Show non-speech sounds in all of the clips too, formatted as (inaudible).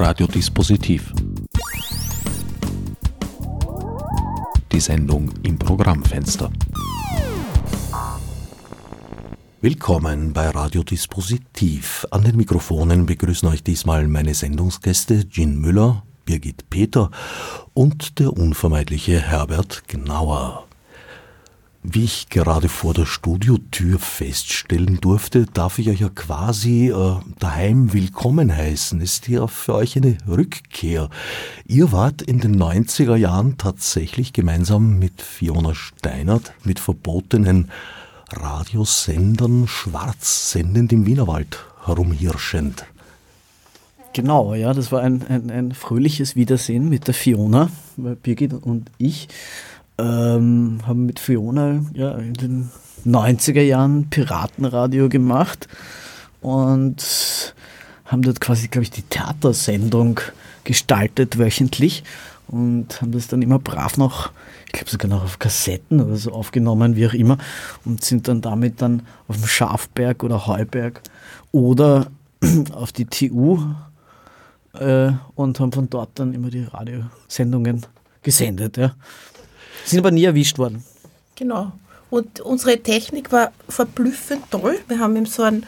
Radiodispositiv. Die Sendung im Programmfenster. Willkommen bei Radiodispositiv. An den Mikrofonen begrüßen euch diesmal meine Sendungsgäste Jean Müller, Birgit Peter und der unvermeidliche Herbert Gnauer. Wie ich gerade vor der Studiotür feststellen durfte, darf ich euch ja quasi äh, daheim willkommen heißen. Ist ja für euch eine Rückkehr. Ihr wart in den 90er Jahren tatsächlich gemeinsam mit Fiona Steinert mit verbotenen Radiosendern schwarz sendend im Wienerwald herumhirschend. Genau, ja, das war ein, ein, ein fröhliches Wiedersehen mit der Fiona, Birgit und ich ähm, haben mit Fiona ja, in den 90er Jahren Piratenradio gemacht und haben dort quasi, glaube ich, die Theatersendung gestaltet wöchentlich und haben das dann immer brav noch, ich glaube sogar noch auf Kassetten oder so aufgenommen, wie auch immer, und sind dann damit dann auf dem Schafberg oder Heuberg oder (clears throat) auf die TU äh, und haben von dort dann immer die Radiosendungen gesendet. Ja. Sind aber nie erwischt worden. Genau. Und unsere Technik war verblüffend toll. Wir haben eben so ein,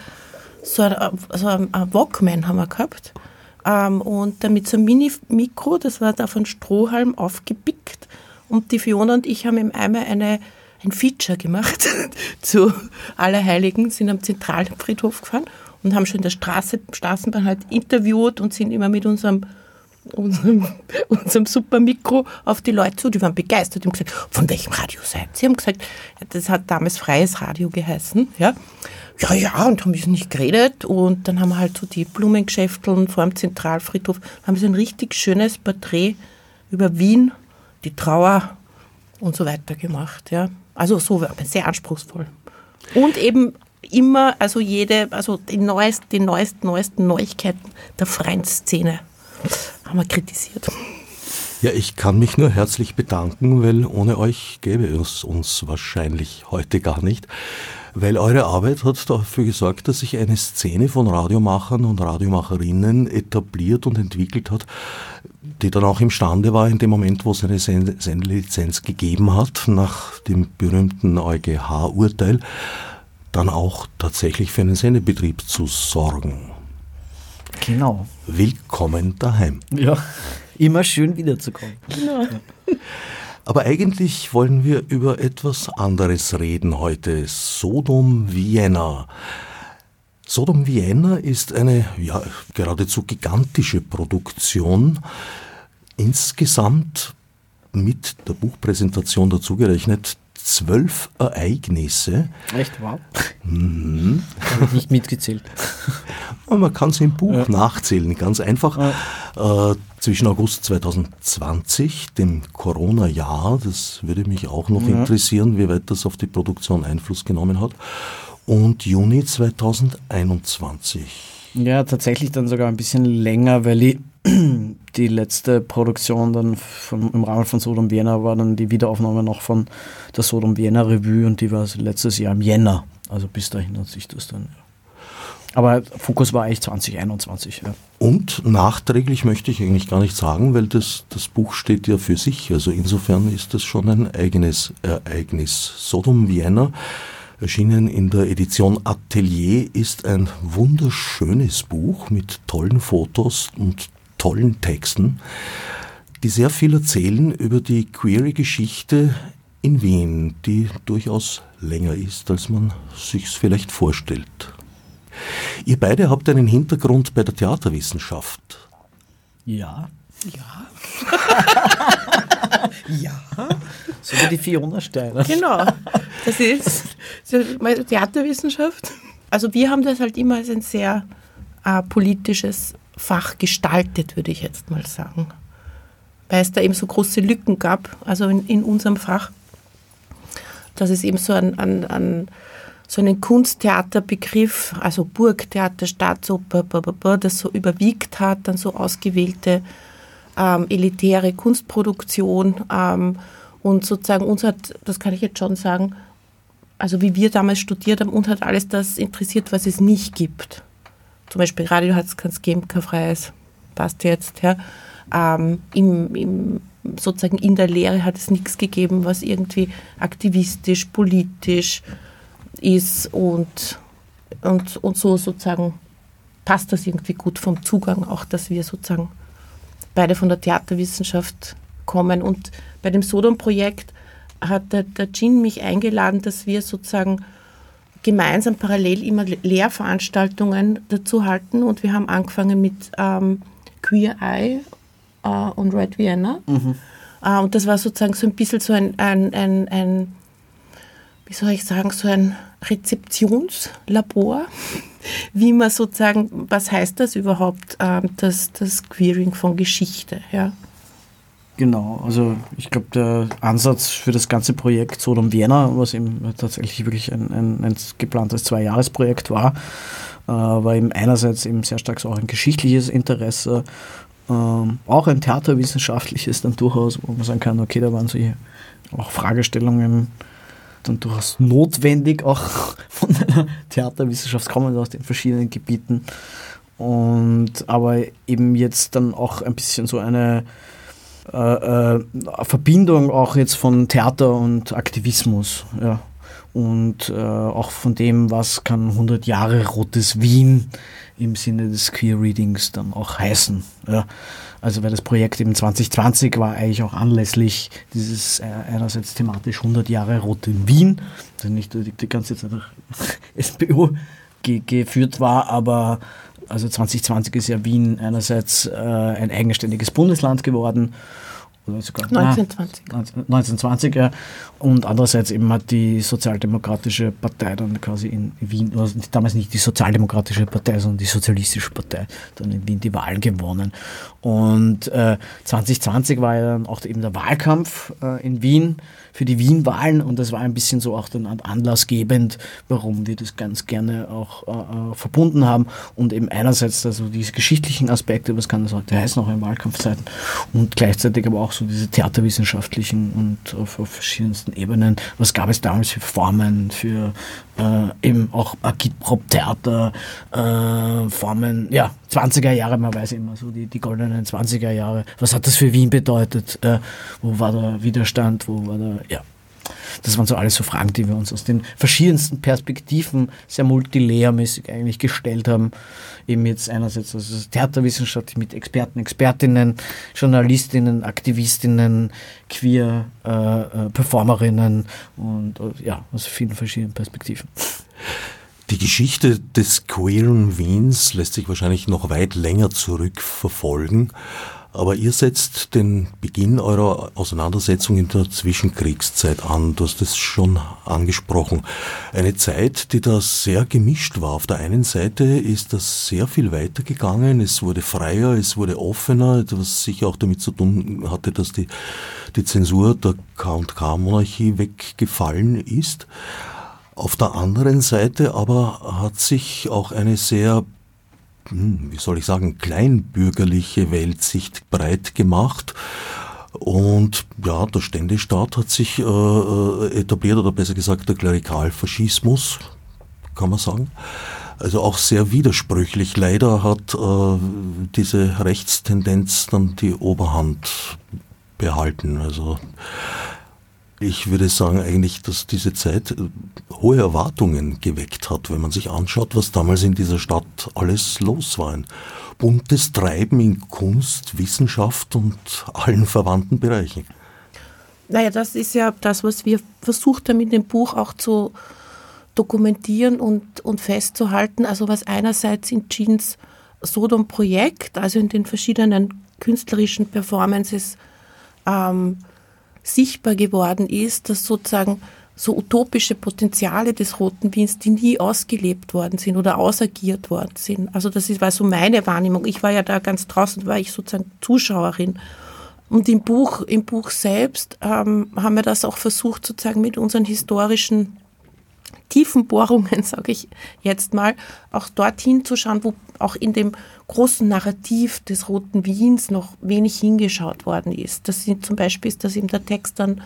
so ein, so ein, Walkman haben wir gehabt. Ähm, und damit so ein Mini-Mikro, das war da von Strohhalm aufgepickt. Und die Fiona und ich haben eben einmal eine, ein Feature gemacht (laughs) zu Allerheiligen, sind am Zentralfriedhof gefahren und haben schon in der Straße, Straßenbahn halt interviewt und sind immer mit unserem unserem, (laughs) unserem super Mikro auf die Leute zu. Die waren begeistert. Die haben gesagt, von welchem Radio seid ihr? Sie haben gesagt, das hat damals Freies Radio geheißen. Ja, ja, ja und haben wir nicht geredet. Und dann haben wir halt so die Blumengeschäfteln vor dem Zentralfriedhof, haben so ein richtig schönes Porträt über Wien, die Trauer und so weiter gemacht. Ja. Also so sehr anspruchsvoll. Und eben immer, also jede, also die neuesten, die neuesten, neuesten Neuigkeiten der freien Szene haben wir kritisiert. Ja, ich kann mich nur herzlich bedanken, weil ohne euch gäbe es uns wahrscheinlich heute gar nicht. Weil eure Arbeit hat dafür gesorgt, dass sich eine Szene von Radiomachern und Radiomacherinnen etabliert und entwickelt hat, die dann auch imstande war, in dem Moment, wo es eine Sendelizenz gegeben hat, nach dem berühmten EuGH-Urteil, dann auch tatsächlich für einen Sendebetrieb zu sorgen. Genau. Willkommen daheim. Ja, immer schön wiederzukommen. Genau. (laughs) Aber eigentlich wollen wir über etwas anderes reden heute. Sodom Vienna. Sodom Vienna ist eine ja, geradezu gigantische Produktion. Insgesamt mit der Buchpräsentation dazugerechnet zwölf Ereignisse. Echt, wow. Mhm. Habe ich nicht mitgezählt. Man kann es im Buch ja. nachzählen, ganz einfach. Ja. Äh, zwischen August 2020, dem Corona-Jahr, das würde mich auch noch ja. interessieren, wie weit das auf die Produktion Einfluss genommen hat, und Juni 2021. Ja, tatsächlich dann sogar ein bisschen länger, weil ich die letzte Produktion dann von, im Rahmen von Sodom Vienna war dann die Wiederaufnahme noch von der Sodom Vienna Revue und die war letztes Jahr im Jänner. Also bis dahin hat sich das dann. Ja. Aber Fokus war eigentlich 2021. Ja. Und nachträglich möchte ich eigentlich gar nicht sagen, weil das, das Buch steht ja für sich. Also insofern ist das schon ein eigenes Ereignis. Sodom Vienna, erschienen in der Edition Atelier, ist ein wunderschönes Buch mit tollen Fotos und tollen Texten, die sehr viel erzählen über die queere Geschichte in Wien, die durchaus länger ist, als man sich's vielleicht vorstellt. Ihr beide habt einen Hintergrund bei der Theaterwissenschaft. Ja. Ja. (laughs) ja. So wie die Fiona Steiner. Genau. Das ist (laughs) meine Theaterwissenschaft. Also wir haben das halt immer als ein sehr äh, politisches Fach gestaltet, würde ich jetzt mal sagen. Weil es da eben so große Lücken gab, also in, in unserem Fach, dass es eben so ein, ein, ein so einen Kunsttheaterbegriff, also Burgtheater, Staatsoper, das so überwiegt hat, dann so ausgewählte ähm, elitäre Kunstproduktion ähm, und sozusagen uns hat, das kann ich jetzt schon sagen, also wie wir damals studiert haben, uns hat alles das interessiert, was es nicht gibt. Zum Beispiel Radio hat es kein GmbK-freies passt jetzt. Ja. Ähm, im, im, sozusagen in der Lehre hat es nichts gegeben, was irgendwie aktivistisch, politisch ist und, und, und so sozusagen passt das irgendwie gut vom Zugang, auch dass wir sozusagen beide von der Theaterwissenschaft kommen. Und bei dem Sodom-Projekt hat der, der Jean mich eingeladen, dass wir sozusagen gemeinsam parallel immer Lehrveranstaltungen dazu halten und wir haben angefangen mit ähm, Queer Eye äh, und Red Vienna. Mhm. Äh, und das war sozusagen so ein bisschen so ein, ein, ein, ein, wie soll ich sagen, so ein Rezeptionslabor, (laughs) wie man sozusagen, was heißt das überhaupt, äh, das, das Queering von Geschichte, ja. Genau, also ich glaube, der Ansatz für das ganze Projekt Sodom Vienna, was eben tatsächlich wirklich ein, ein, ein geplantes Zwei-Jahres-Projekt war, äh, war eben einerseits eben sehr stark so auch ein geschichtliches Interesse, ähm, auch ein theaterwissenschaftliches dann durchaus, wo man sagen kann, okay, da waren so auch Fragestellungen dann durchaus notwendig, auch (laughs) von der Theaterwissenschaft kommen aus den verschiedenen Gebieten. Und aber eben jetzt dann auch ein bisschen so eine äh, äh, Verbindung auch jetzt von Theater und Aktivismus. Ja. Und äh, auch von dem, was kann 100 Jahre Rotes Wien im Sinne des Queer Readings dann auch heißen. Ja. Also weil das Projekt eben 2020 war eigentlich auch anlässlich dieses äh, einerseits thematisch 100 Jahre Rote Wien, also nicht die, die ganze Zeit nach (laughs) SPO ge geführt war, aber also 2020 ist ja Wien einerseits äh, ein eigenständiges Bundesland geworden. Oder sogar, 1920. Ah, 1920, ja. Und andererseits eben hat die Sozialdemokratische Partei dann quasi in Wien, also damals nicht die Sozialdemokratische Partei, sondern die Sozialistische Partei, dann in Wien die Wahlen gewonnen. Und äh, 2020 war ja dann auch eben der Wahlkampf äh, in Wien für die Wien-Wahlen. Und das war ein bisschen so auch dann anlassgebend, warum wir das ganz gerne auch äh, äh, verbunden haben. Und eben einerseits also diese geschichtlichen Aspekte, was kann das heute heißen, auch in Wahlkampfzeiten. Und gleichzeitig aber auch so diese theaterwissenschaftlichen und auf, auf verschiedensten Ebenen, was gab es damals für Formen, für äh, eben auch Agitprop-Theater, äh, Formen, ja, 20er Jahre, man weiß immer so, die, die goldenen 20er Jahre. Was hat das für Wien bedeutet? Äh, wo war der Widerstand? Wo war der, ja. Das waren so alles so Fragen, die wir uns aus den verschiedensten Perspektiven sehr multilehrmäßig eigentlich gestellt haben. Eben jetzt einerseits also Theaterwissenschaft mit Experten, Expertinnen, Journalistinnen, Aktivistinnen, queer äh, äh, Performerinnen und äh, ja, aus vielen verschiedenen Perspektiven. Die Geschichte des queeren Wiens lässt sich wahrscheinlich noch weit länger zurückverfolgen, aber ihr setzt den Beginn eurer Auseinandersetzung in der Zwischenkriegszeit an. Du hast es schon angesprochen. Eine Zeit, die da sehr gemischt war. Auf der einen Seite ist das sehr viel weitergegangen. Es wurde freier, es wurde offener, was sicher auch damit zu tun hatte, dass die, die Zensur der K&K-Monarchie weggefallen ist. Auf der anderen Seite aber hat sich auch eine sehr, wie soll ich sagen, kleinbürgerliche Weltsicht breit gemacht. Und ja, der Ständestaat hat sich äh, äh, etabliert, oder besser gesagt der Klerikalfaschismus, kann man sagen. Also auch sehr widersprüchlich. Leider hat äh, diese Rechtstendenz dann die Oberhand behalten. Also ich würde sagen eigentlich, dass diese Zeit äh, hohe Erwartungen geweckt hat, wenn man sich anschaut, was damals in dieser Stadt alles los war. Ein buntes Treiben in Kunst, Wissenschaft und allen verwandten Bereichen. Naja, das ist ja das, was wir versucht haben in dem Buch auch zu dokumentieren und, und festzuhalten. Also was einerseits in Jeans Sodom-Projekt, also in den verschiedenen künstlerischen Performances, ähm, sichtbar geworden ist, dass sozusagen so utopische Potenziale des Roten Wiens, die nie ausgelebt worden sind oder ausagiert worden sind. Also das war so meine Wahrnehmung. Ich war ja da ganz draußen, war ich sozusagen Zuschauerin. Und im Buch, im Buch selbst ähm, haben wir das auch versucht, sozusagen mit unseren historischen Tiefenbohrungen, (laughs) sage ich jetzt mal, auch dorthin zu schauen, wo auch in dem großen Narrativ des Roten Wiens noch wenig hingeschaut worden ist. Das sind zum Beispiel ist das eben der Text dann,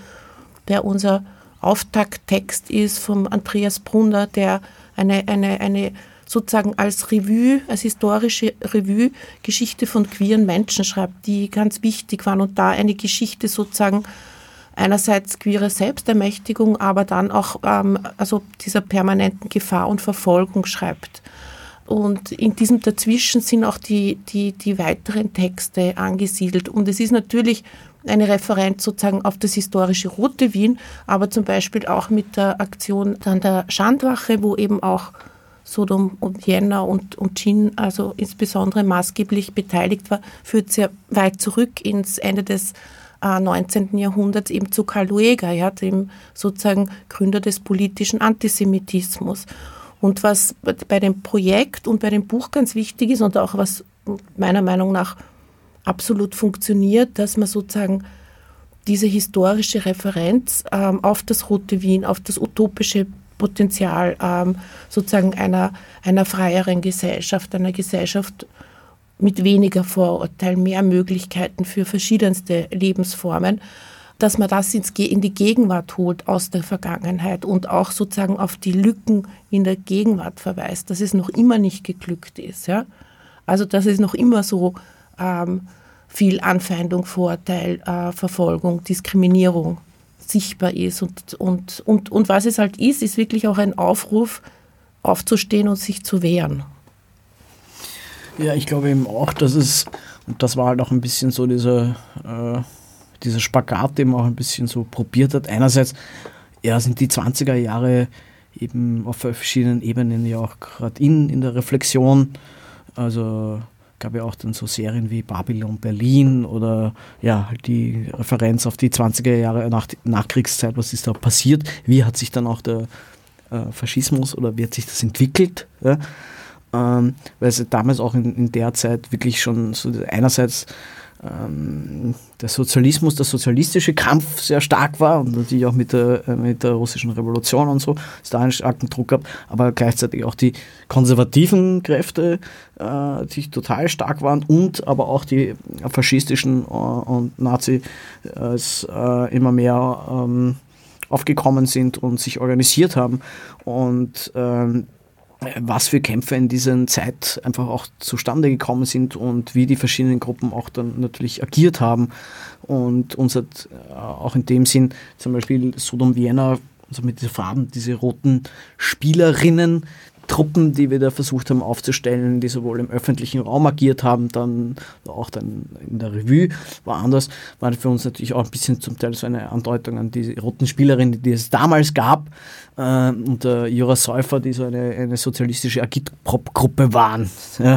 der unser Auftakttext ist vom Andreas Brunner, der eine, eine, eine sozusagen als Revue, als historische Revue Geschichte von queeren Menschen schreibt, die ganz wichtig waren und da eine Geschichte sozusagen einerseits queere Selbstermächtigung, aber dann auch ähm, also dieser permanenten Gefahr und Verfolgung schreibt. Und in diesem Dazwischen sind auch die, die, die weiteren Texte angesiedelt. Und es ist natürlich eine Referenz sozusagen auf das historische Rote Wien, aber zum Beispiel auch mit der Aktion dann der Schandwache, wo eben auch Sodom und Jänner und, und Gin, also insbesondere maßgeblich beteiligt war, führt sehr weit zurück ins Ende des 19. Jahrhunderts eben zu Karl Lueger, ja, dem sozusagen Gründer des politischen Antisemitismus. Und was bei dem Projekt und bei dem Buch ganz wichtig ist und auch was meiner Meinung nach absolut funktioniert, dass man sozusagen diese historische Referenz ähm, auf das Rote Wien, auf das utopische Potenzial ähm, sozusagen einer, einer freieren Gesellschaft, einer Gesellschaft, mit weniger Vorurteilen, mehr Möglichkeiten für verschiedenste Lebensformen, dass man das in die Gegenwart holt aus der Vergangenheit und auch sozusagen auf die Lücken in der Gegenwart verweist, dass es noch immer nicht geglückt ist. Ja? Also dass es noch immer so ähm, viel Anfeindung, Vorurteil, äh, Verfolgung, Diskriminierung sichtbar ist. Und, und, und, und was es halt ist, ist wirklich auch ein Aufruf, aufzustehen und sich zu wehren. Ja, ich glaube eben auch, dass es, und das war halt auch ein bisschen so dieser, äh, dieser Spagat, den man auch ein bisschen so probiert hat. Einerseits, ja, sind die 20er Jahre eben auf verschiedenen Ebenen ja auch gerade in, in der Reflexion. Also gab ja auch dann so Serien wie Babylon Berlin oder ja, halt die Referenz auf die 20er Jahre nach, Nachkriegszeit, was ist da passiert, wie hat sich dann auch der äh, Faschismus oder wie hat sich das entwickelt. Ja? Ähm, weil es damals auch in, in, der Zeit wirklich schon so einerseits ähm, der Sozialismus, der sozialistische Kampf sehr stark war und natürlich auch mit der, äh, mit der russischen Revolution und so, es da einen starken Druck gab, aber gleichzeitig auch die konservativen Kräfte, äh, die total stark waren und aber auch die faschistischen äh, und Nazi äh, immer mehr ähm, aufgekommen sind und sich organisiert haben. Und ähm, was für Kämpfe in dieser Zeit einfach auch zustande gekommen sind und wie die verschiedenen Gruppen auch dann natürlich agiert haben. Und uns hat äh, auch in dem Sinn zum Beispiel Sodom Vienna, also mit den Farben, diese roten Spielerinnen, Truppen, die wir da versucht haben aufzustellen, die sowohl im öffentlichen Raum agiert haben, dann auch dann in der Revue, war anders, war für uns natürlich auch ein bisschen zum Teil so eine Andeutung an die roten Spielerinnen, die es damals gab, äh, äh, Jura Säufer, die so eine, eine sozialistische Agitprop-Gruppe waren, (laughs) ja,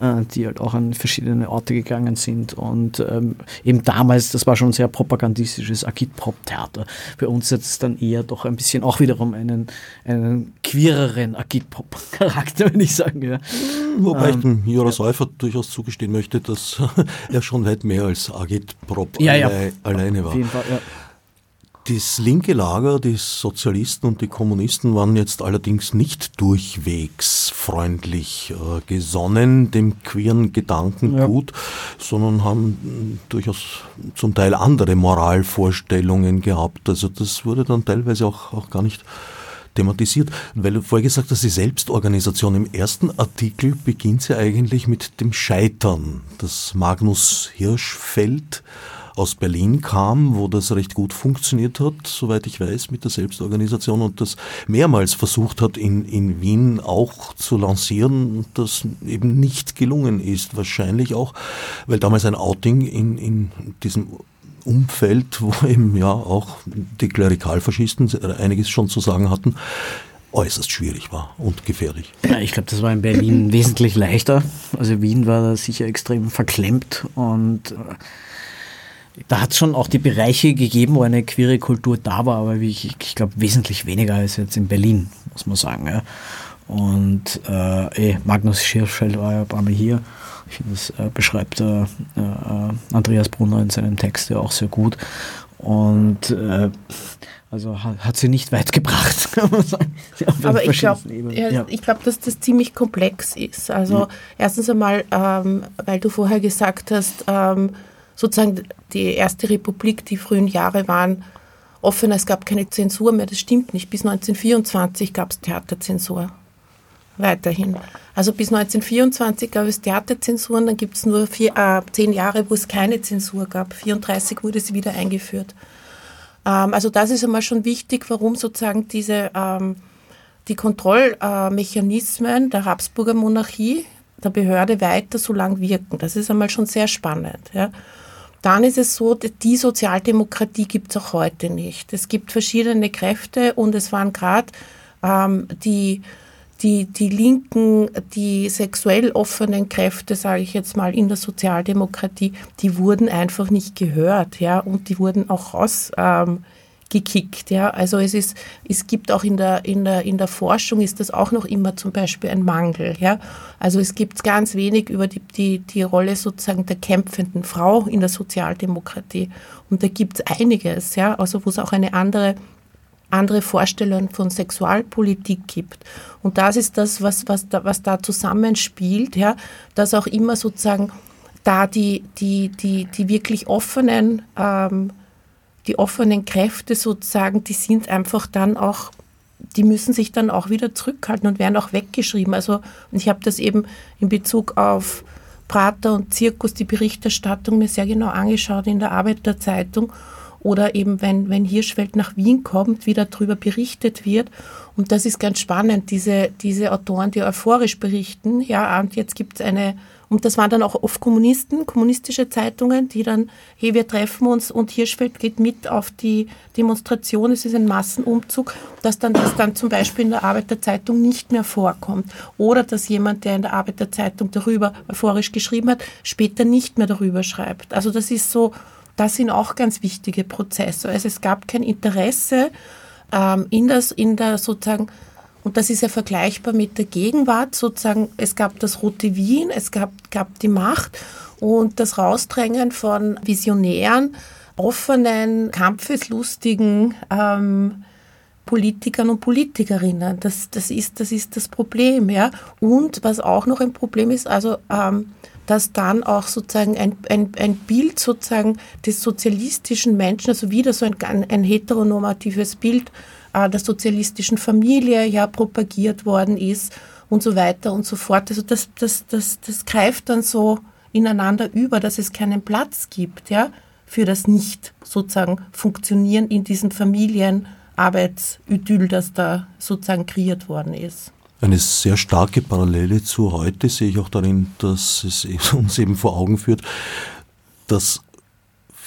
äh, die halt auch an verschiedene Orte gegangen sind. Und ähm, eben damals, das war schon ein sehr propagandistisches Agitprop-Theater. Für uns es dann eher doch ein bisschen auch wiederum einen, einen queereren Agitprop-Charakter, (laughs) würde ich sagen. Ja. Wobei ähm, ich dem Jura Säufer durchaus zugestehen möchte, dass (laughs) er schon weit mehr als Agitprop ja, ja. alleine war. Auf jeden Fall, ja. Das linke Lager, die Sozialisten und die Kommunisten waren jetzt allerdings nicht durchwegs freundlich äh, gesonnen dem queeren Gedankengut, ja. sondern haben durchaus zum Teil andere Moralvorstellungen gehabt. Also das wurde dann teilweise auch, auch gar nicht thematisiert. Weil du vorher gesagt hast, die Selbstorganisation im ersten Artikel beginnt ja eigentlich mit dem Scheitern. Das Magnus Hirschfeld aus Berlin kam, wo das recht gut funktioniert hat, soweit ich weiß, mit der Selbstorganisation und das mehrmals versucht hat, in, in Wien auch zu lancieren und das eben nicht gelungen ist. Wahrscheinlich auch, weil damals ein Outing in, in diesem Umfeld, wo (laughs) eben ja auch die Klerikalfaschisten einiges schon zu sagen hatten, äußerst schwierig war und gefährlich. Ja, ich glaube, das war in Berlin (laughs) wesentlich leichter. Also Wien war da sicher extrem verklemmt und äh, da hat es schon auch die Bereiche gegeben, wo eine queere Kultur da war, aber ich, ich glaube wesentlich weniger als jetzt in Berlin, muss man sagen. Ja. Und äh, eh, Magnus Schirschfeld war ja ein paar Mal hier. Ich finde, das äh, beschreibt äh, äh, Andreas Brunner in seinem Text ja auch sehr gut. Und äh, also hat, hat, sie nicht weit gebracht, (laughs) kann man sagen. Aber ich glaube, ja, ich glaube, dass das ziemlich komplex ist. Also mhm. erstens einmal, ähm, weil du vorher gesagt hast, ähm, sozusagen die erste Republik, die frühen Jahre waren offener, es gab keine Zensur mehr, das stimmt nicht. Bis 1924 gab es Theaterzensur. Weiterhin. Also bis 1924 gab es Theaterzensuren, dann gibt es nur vier, äh, zehn Jahre, wo es keine Zensur gab. 34 wurde sie wieder eingeführt. Ähm, also das ist einmal schon wichtig, warum sozusagen diese ähm, die Kontrollmechanismen der Habsburger Monarchie, der Behörde weiter so lang wirken. Das ist einmal schon sehr spannend. Ja. Dann ist es so, die Sozialdemokratie gibt es auch heute nicht. Es gibt verschiedene Kräfte und es waren gerade ähm, die, die, die linken, die sexuell offenen Kräfte, sage ich jetzt mal, in der Sozialdemokratie, die wurden einfach nicht gehört, ja, und die wurden auch raus. Ähm. Ja? Also es ist, es gibt auch in der, in der, in der Forschung ist das auch noch immer zum Beispiel ein Mangel. Ja? Also es gibt ganz wenig über die, die, die Rolle sozusagen der kämpfenden Frau in der Sozialdemokratie. Und da gibt es einiges, ja, also wo es auch eine andere andere Vorstellungen von Sexualpolitik gibt. Und das ist das, was, was, da, was da zusammenspielt, ja, dass auch immer sozusagen da die, die, die, die wirklich offenen ähm, die offenen Kräfte sozusagen, die sind einfach dann auch, die müssen sich dann auch wieder zurückhalten und werden auch weggeschrieben. Also, ich habe das eben in Bezug auf Prater und Zirkus, die Berichterstattung mir sehr genau angeschaut in der Arbeiterzeitung. Oder eben, wenn, wenn Hirschfeld nach Wien kommt, wie darüber berichtet wird. Und das ist ganz spannend, diese, diese Autoren, die euphorisch berichten. Ja, und jetzt gibt es eine und das waren dann auch oft Kommunisten, kommunistische Zeitungen, die dann, hey, wir treffen uns und Hirschfeld geht mit auf die Demonstration, es ist ein Massenumzug, dass dann das dann zum Beispiel in der Arbeiterzeitung nicht mehr vorkommt. Oder dass jemand, der in der Arbeiterzeitung darüber euphorisch geschrieben hat, später nicht mehr darüber schreibt. Also das ist so, das sind auch ganz wichtige Prozesse. Also es gab kein Interesse ähm, in, das, in der sozusagen und das ist ja vergleichbar mit der Gegenwart. Sozusagen, es gab das Rote Wien, es gab, gab die Macht und das Rausdrängen von Visionären, offenen, kampfeslustigen ähm, Politikern und Politikerinnen. Das, das, ist, das ist das Problem. Ja? Und was auch noch ein Problem ist, also ähm, dass dann auch sozusagen ein, ein, ein Bild sozusagen des sozialistischen Menschen, also wieder so ein, ein heteronormatives Bild äh, der sozialistischen Familie ja propagiert worden ist und so weiter und so fort. Also das, das, das, das greift dann so ineinander über, dass es keinen Platz gibt, ja, für das nicht sozusagen Funktionieren in diesem Familienarbeitsidyll, das da sozusagen kreiert worden ist. Eine sehr starke Parallele zu heute sehe ich auch darin, dass es (laughs) uns eben vor Augen führt, dass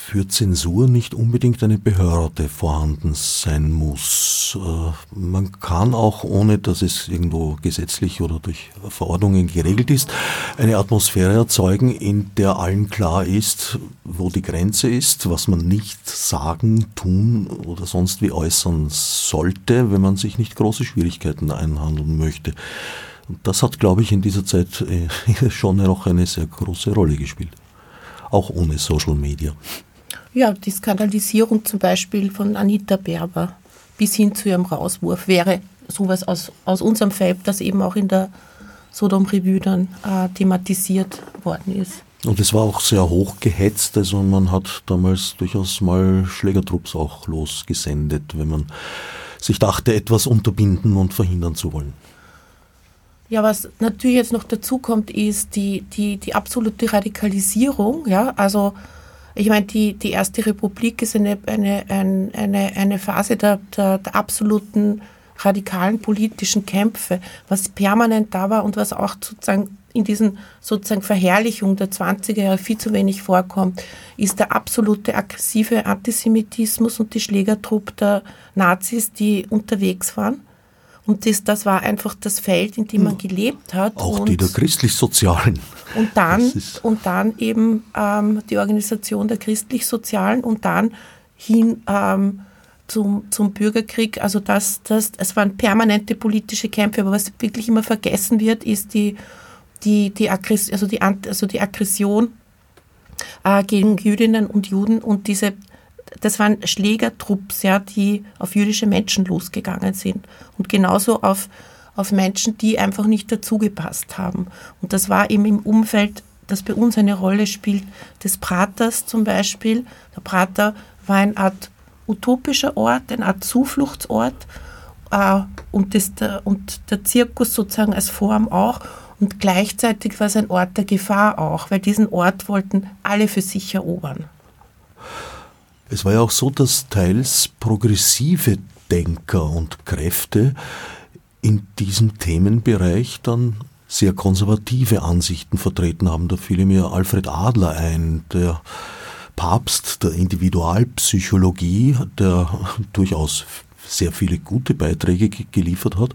für Zensur nicht unbedingt eine Behörde vorhanden sein muss. Äh, man kann auch, ohne dass es irgendwo gesetzlich oder durch Verordnungen geregelt ist, eine Atmosphäre erzeugen, in der allen klar ist, wo die Grenze ist, was man nicht sagen, tun oder sonst wie äußern sollte, wenn man sich nicht große Schwierigkeiten einhandeln möchte. Das hat, glaube ich, in dieser Zeit äh, (laughs) schon noch eine sehr große Rolle gespielt. Auch ohne Social Media. Ja, die Skandalisierung zum Beispiel von Anita Berber bis hin zu ihrem Rauswurf wäre sowas aus, aus unserem Feld, das eben auch in der Sodom Revue dann äh, thematisiert worden ist. Und es war auch sehr hoch gehetzt, also man hat damals durchaus mal Schlägertrupps auch losgesendet, wenn man sich dachte, etwas unterbinden und verhindern zu wollen. Ja, was natürlich jetzt noch dazu kommt, ist die, die, die absolute Radikalisierung. Ja, also ich meine, die, die Erste Republik ist eine, eine, eine, eine Phase der, der, der absoluten radikalen politischen Kämpfe, was permanent da war und was auch sozusagen in diesen sozusagen Verherrlichung der 20er Jahre viel zu wenig vorkommt, ist der absolute aggressive Antisemitismus und die Schlägertruppe der Nazis, die unterwegs waren. Und das, das war einfach das Feld, in dem man hm. gelebt hat. Auch und, die der christlich-sozialen. Und dann, und dann eben ähm, die Organisation der christlich-sozialen und dann hin ähm, zum, zum Bürgerkrieg. Also das, das, es waren permanente politische Kämpfe, aber was wirklich immer vergessen wird, ist die, die, die, Aggress also die, also die Aggression äh, gegen Jüdinnen und Juden und diese das waren Schlägertrupps, ja, die auf jüdische Menschen losgegangen sind und genauso auf, auf Menschen, die einfach nicht dazugepasst haben. Und das war eben im Umfeld, das bei uns eine Rolle spielt, des Praters zum Beispiel. Der Prater war eine Art utopischer Ort, eine Art Zufluchtsort, äh, und, das, der, und der Zirkus sozusagen als Form auch. Und gleichzeitig war es ein Ort der Gefahr auch, weil diesen Ort wollten alle für sich erobern. Es war ja auch so, dass teils progressive Denker und Kräfte in diesem Themenbereich dann sehr konservative Ansichten vertreten haben. Da fiel mir Alfred Adler ein, der Papst der Individualpsychologie, der durchaus sehr viele gute Beiträge geliefert hat,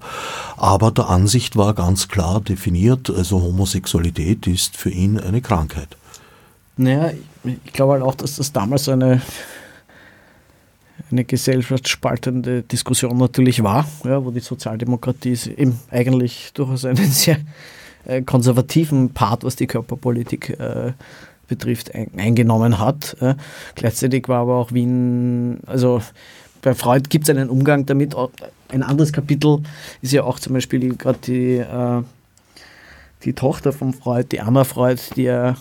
aber der Ansicht war ganz klar definiert, also Homosexualität ist für ihn eine Krankheit. Naja, ich glaube halt auch, dass das damals eine, eine gesellschaftsspaltende Diskussion natürlich war, ja, wo die Sozialdemokratie eben eigentlich durchaus einen sehr äh, konservativen Part, was die Körperpolitik äh, betrifft, ein, eingenommen hat. Äh. Gleichzeitig war aber auch Wien, also bei Freud gibt es einen Umgang damit. Ein anderes Kapitel ist ja auch zum Beispiel gerade die, äh, die Tochter von Freud, die Anna Freud, die ja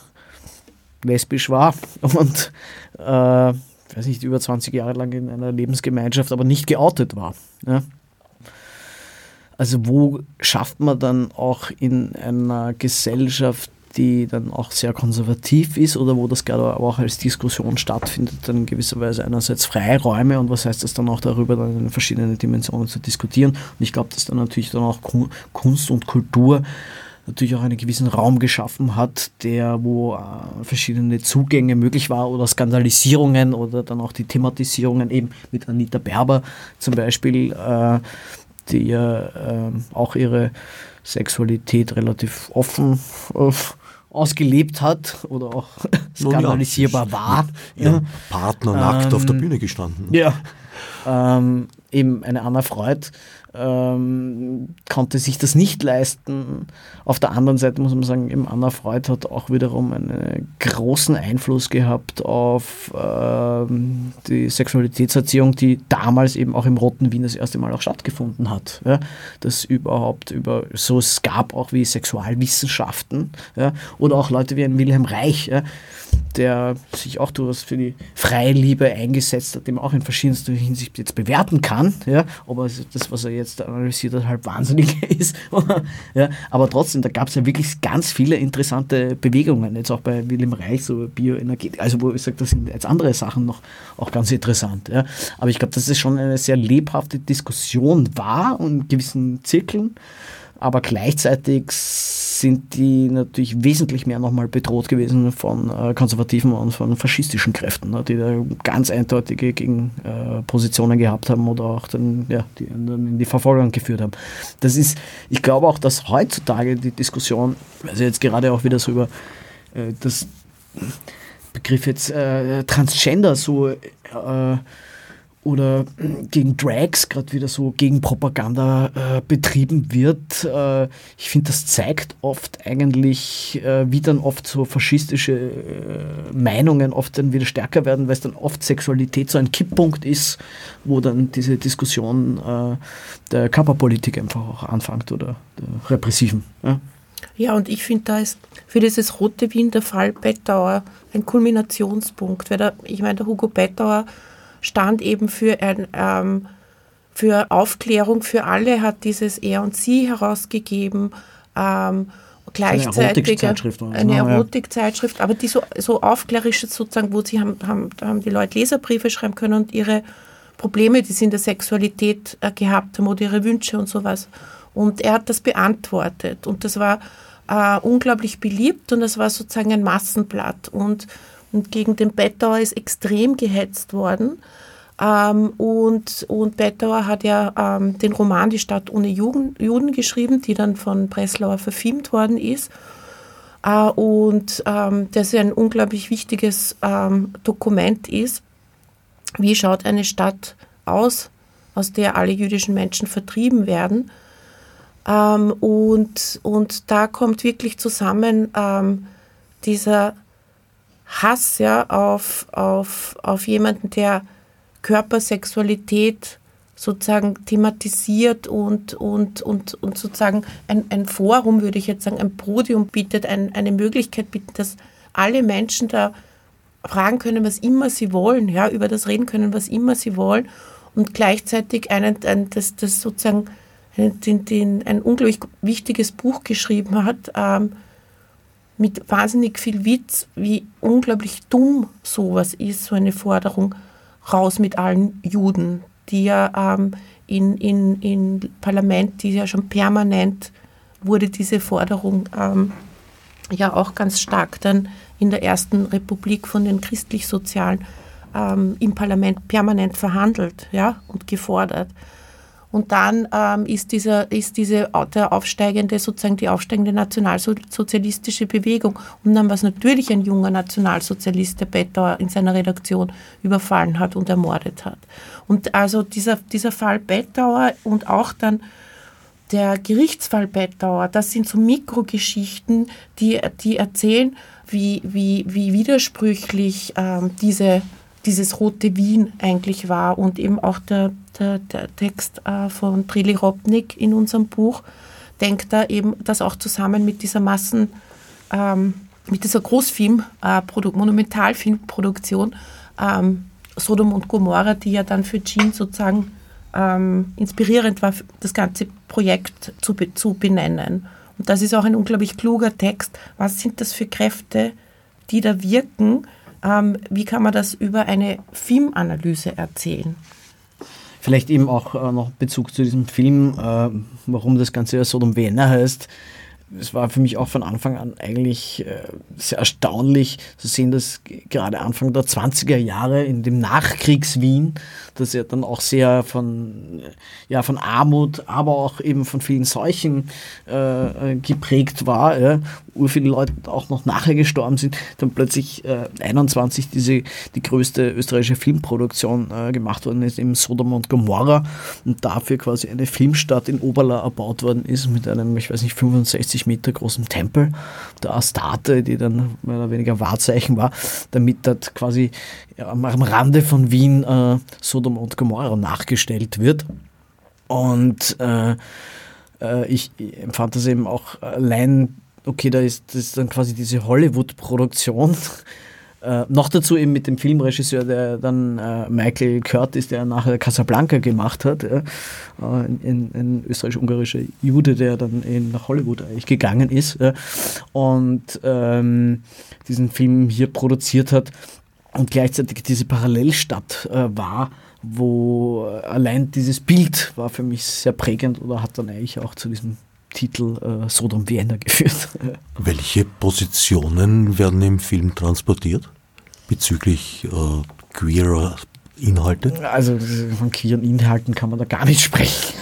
lesbisch war und äh, weiß nicht, über 20 Jahre lang in einer Lebensgemeinschaft, aber nicht geoutet war. Ja? Also wo schafft man dann auch in einer Gesellschaft die dann auch sehr konservativ ist oder wo das gerade auch als Diskussion stattfindet, dann in gewisser Weise einerseits Freiräume und was heißt das dann auch darüber, dann in verschiedene Dimensionen zu diskutieren. Und ich glaube, dass dann natürlich dann auch Kunst und Kultur natürlich auch einen gewissen Raum geschaffen hat, der, wo äh, verschiedene Zugänge möglich war oder Skandalisierungen oder dann auch die Thematisierungen eben mit Anita Berber zum Beispiel, äh, die ja äh, auch ihre Sexualität relativ offen ausgelebt hat oder auch (laughs) skandalisierbar war. Ja, Partner nackt ähm, auf der ähm, Bühne gestanden. Ja, ähm, eben eine Anna Freud ähm, konnte sich das nicht leisten. Auf der anderen Seite muss man sagen, eben Anna Freud hat auch wiederum einen großen Einfluss gehabt auf ähm, die Sexualitätserziehung, die damals eben auch im Roten Wien das erste Mal auch stattgefunden hat. Ja? Das überhaupt über, so es gab auch wie Sexualwissenschaften ja? oder auch Leute wie ein Wilhelm Reich, ja? der sich auch durchaus für die freie Liebe eingesetzt hat, dem auch in verschiedenster Hinsicht jetzt bewerten kann, ja, aber das, was er jetzt analysiert hat, halt wahnsinnig (laughs) ist. ja, aber trotzdem, da gab es ja wirklich ganz viele interessante Bewegungen, jetzt auch bei Wilhelm Reich, so Bioenergie, also wo ich sage, das sind jetzt andere Sachen noch auch ganz interessant. Ja. Aber ich glaube, dass es schon eine sehr lebhafte Diskussion war in gewissen Zirkeln aber gleichzeitig sind die natürlich wesentlich mehr nochmal bedroht gewesen von äh, konservativen und von faschistischen Kräften, ne, die da ganz eindeutige Gegenpositionen äh, gehabt haben oder auch dann, ja, die dann in die Verfolgung geführt haben. Das ist, ich glaube auch, dass heutzutage die Diskussion, also jetzt gerade auch wieder so über äh, das Begriff jetzt äh, Transgender so äh, oder gegen Drags gerade wieder so gegen Propaganda äh, betrieben wird. Äh, ich finde, das zeigt oft eigentlich, äh, wie dann oft so faschistische äh, Meinungen oft dann wieder stärker werden, weil es dann oft Sexualität so ein Kipppunkt ist, wo dann diese Diskussion äh, der Körperpolitik einfach auch anfängt oder der repressiven. Ja, ja und ich finde, da ist für dieses Rote Wien der Fall Bettauer ein Kulminationspunkt, weil der, ich meine, der Hugo Bettauer stand eben für, ein, ähm, für Aufklärung für alle, hat dieses Er und Sie herausgegeben. Ähm, gleichzeitig eine Erotikzeitschrift, eine Erotikzeitschrift, aber die so, so aufklärisch sozusagen, wo sie haben, haben, haben die Leute Leserbriefe schreiben können und ihre Probleme, die sie in der Sexualität äh, gehabt haben oder ihre Wünsche und sowas. Und er hat das beantwortet und das war äh, unglaublich beliebt und das war sozusagen ein Massenblatt und und gegen den Bettauer ist extrem gehetzt worden. Ähm, und, und Bettauer hat ja ähm, den Roman Die Stadt ohne Juden, Juden geschrieben, die dann von Breslauer verfilmt worden ist. Äh, und ähm, das ein unglaublich wichtiges ähm, Dokument ist. Wie schaut eine Stadt aus, aus der alle jüdischen Menschen vertrieben werden? Ähm, und, und da kommt wirklich zusammen ähm, dieser Hass ja, auf, auf, auf jemanden, der Körpersexualität sozusagen thematisiert und, und, und, und sozusagen ein, ein Forum, würde ich jetzt sagen, ein Podium bietet, ein, eine Möglichkeit bietet, dass alle Menschen da fragen können, was immer sie wollen, ja, über das reden können, was immer sie wollen und gleichzeitig einen, ein, das, das sozusagen den, den, ein unglaublich wichtiges Buch geschrieben hat, ähm, mit wahnsinnig viel Witz, wie unglaublich dumm sowas ist, so eine Forderung, raus mit allen Juden, die ja ähm, in, in, in Parlament, die ja schon permanent wurde diese Forderung ähm, ja auch ganz stark dann in der ersten Republik von den christlich-sozialen ähm, im Parlament permanent verhandelt ja, und gefordert. Und dann ähm, ist, dieser, ist diese der aufsteigende, sozusagen die aufsteigende nationalsozialistische Bewegung. Und dann war es natürlich ein junger Nationalsozialist, der Bettauer in seiner Redaktion überfallen hat und ermordet hat. Und also dieser, dieser Fall Bettauer und auch dann der Gerichtsfall Bettauer, das sind so Mikrogeschichten, die, die erzählen, wie, wie, wie widersprüchlich ähm, diese dieses rote Wien eigentlich war und eben auch der, der, der Text äh, von Trilly Robnik in unserem Buch denkt da eben das auch zusammen mit dieser Massen, ähm, mit dieser Großfilm, äh, Monumentalfilmproduktion ähm, Sodom und Gomorra, die ja dann für Jean sozusagen ähm, inspirierend war, das ganze Projekt zu, zu benennen. Und das ist auch ein unglaublich kluger Text. Was sind das für Kräfte, die da wirken? ähm, wie kann man das über eine Filmanalyse erzählen? Vielleicht eben auch äh, noch Bezug zu diesem Film, äh, warum das Ganze ja Sodom Vienna heißt. Es war für mich auch von Anfang an eigentlich äh, sehr erstaunlich zu sehen, dass gerade Anfang der 20er Jahre in dem Nachkriegs-Wien, das ja dann auch sehr von, ja, von Armut, aber auch eben von vielen Seuchen äh, geprägt war, ja, wo viele Leute auch noch nachher gestorben sind, dann plötzlich äh, 21 diese, die größte österreichische Filmproduktion äh, gemacht worden ist, eben Sodom und Gomorra und dafür quasi eine Filmstadt in Oberla erbaut worden ist mit einem, ich weiß nicht, 65 50 Meter großen Tempel der Astarte, die dann mehr oder weniger Wahrzeichen war, damit dort quasi am Rande von Wien äh, Sodom und Gomorra nachgestellt wird. Und äh, äh, ich empfand das eben auch allein, okay, da ist, das dann quasi diese Hollywood-Produktion. (laughs) Äh, noch dazu eben mit dem Filmregisseur, der dann äh, Michael Curtis, der nachher Casablanca gemacht hat, ja, äh, ein, österreichisch-ungarischer Jude, der dann in, nach Hollywood eigentlich gegangen ist ja, und ähm, diesen Film hier produziert hat und gleichzeitig diese Parallelstadt äh, war, wo allein dieses Bild war für mich sehr prägend oder hat dann eigentlich auch zu diesem Titel äh, Sodom Vienna (laughs) geführt. Welche Positionen werden im Film transportiert bezüglich äh, queerer Inhalte? Also von queeren Inhalten kann man da gar nicht (laughs) sprechen.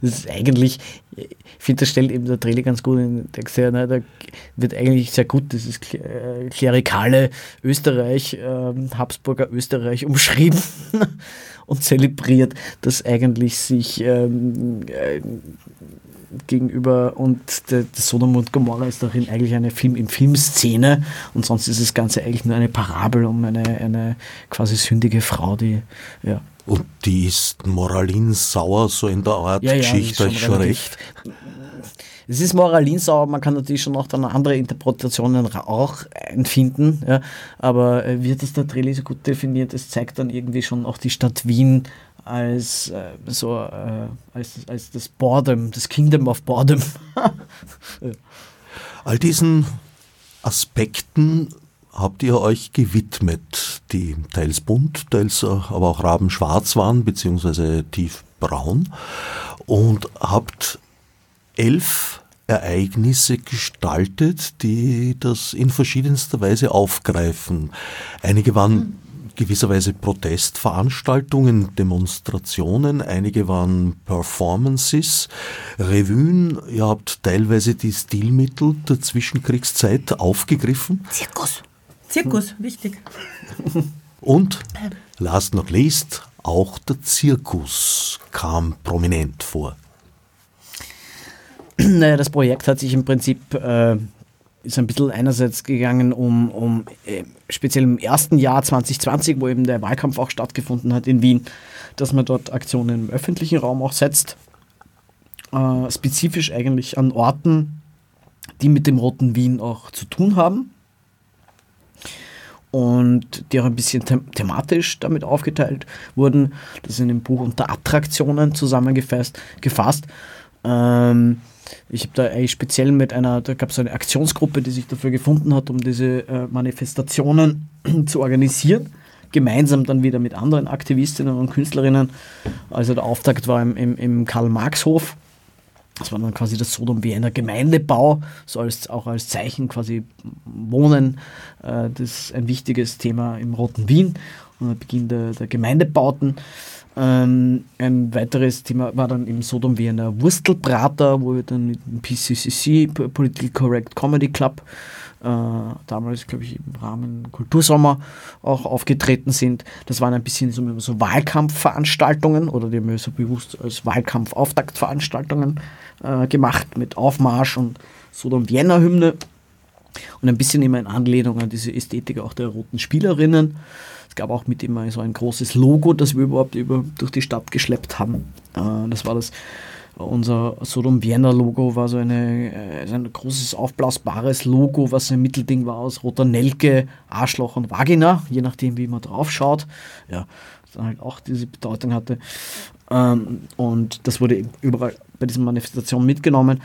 das ist eigentlich, ich finde, das stellt eben der Trailer ganz gut in den Text her. Ne? Da wird eigentlich sehr gut dieses äh, klerikale Österreich, äh, Habsburger Österreich umschrieben (laughs) und zelebriert, das eigentlich sich ähm, äh, gegenüber und der, der Sodom und Gomorra ist darin eigentlich eine Film in Filmszene und sonst ist das Ganze eigentlich nur eine Parabel um eine, eine quasi sündige Frau, die ja. Und die ist moralinsauer, so in der Art ja, ja, Geschichte euch schon recht. Es ist moralinsauer, man kann natürlich schon noch dann andere Interpretationen auch empfinden, ja, aber äh, wird es der Dreh so gut definiert, es zeigt dann irgendwie schon auch die Stadt Wien als äh, so äh, als, als das Boredom, das Kingdom of Boredom. (laughs) All diesen Aspekten habt ihr euch gewidmet, die teils bunt, teils äh, aber auch rabenschwarz waren, beziehungsweise tiefbraun, und habt elf Ereignisse gestaltet, die das in verschiedenster Weise aufgreifen. Einige waren gewisserweise Protestveranstaltungen, Demonstrationen, einige waren Performances, Revuen, ihr habt teilweise die Stilmittel der Zwischenkriegszeit aufgegriffen. Zirkus. Zirkus, hm. wichtig. (laughs) Und last not least, auch der Zirkus kam prominent vor. (clears throat) Naja, das Projekt hat sich im Prinzip äh, ist ein bisschen einerseits gegangen um, um äh, speziell im ersten Jahr 2020, wo eben der Wahlkampf auch stattgefunden hat in Wien, dass man dort Aktionen im öffentlichen Raum auch setzt. Äh, spezifisch eigentlich an Orten, die mit dem Roten Wien auch zu tun haben. Und die auch ein bisschen them thematisch damit aufgeteilt wurden. Das ist in dem Buch unter Attraktionen zusammengefasst. Gefasst. Ähm, ich habe da eigentlich speziell mit einer, da gab es eine Aktionsgruppe, die sich dafür gefunden hat, um diese äh, Manifestationen (clears throat) zu organisieren. Gemeinsam dann wieder mit anderen Aktivistinnen und Künstlerinnen. Also der Auftakt war im, im, im Karl-Marx-Hof. Das war dann quasi das Sodom Wiener Gemeindebau, so als, auch als Zeichen quasi Wohnen. Äh, das ist ein wichtiges Thema im Roten Wien Beginn der, der Gemeindebauten. Ähm, ein weiteres Thema war dann im Sodom Wiener Wurstelbrater, wo wir dann mit dem PCCC, Political Correct Comedy Club, äh, damals, glaube ich, im Rahmen Kultursommer auch aufgetreten sind. Das waren ein bisschen so, so Wahlkampfveranstaltungen oder die haben wir so bewusst als Wahlkampfauftaktveranstaltungen äh, gemacht mit Aufmarsch und Sodom Wiener Hymne und ein bisschen immer in Anlehnung an diese Ästhetik auch der roten Spielerinnen gab auch mit immer so ein großes Logo, das wir überhaupt über, durch die Stadt geschleppt haben. Äh, das war das, unser Sodom Vienna Logo war so eine, äh, ein großes aufblasbares Logo, was ein Mittelding war aus roter Nelke, Arschloch und Vagina, je nachdem wie man drauf schaut. Ja, das halt auch diese Bedeutung hatte. Ähm, und das wurde überall bei dieser Manifestation mitgenommen.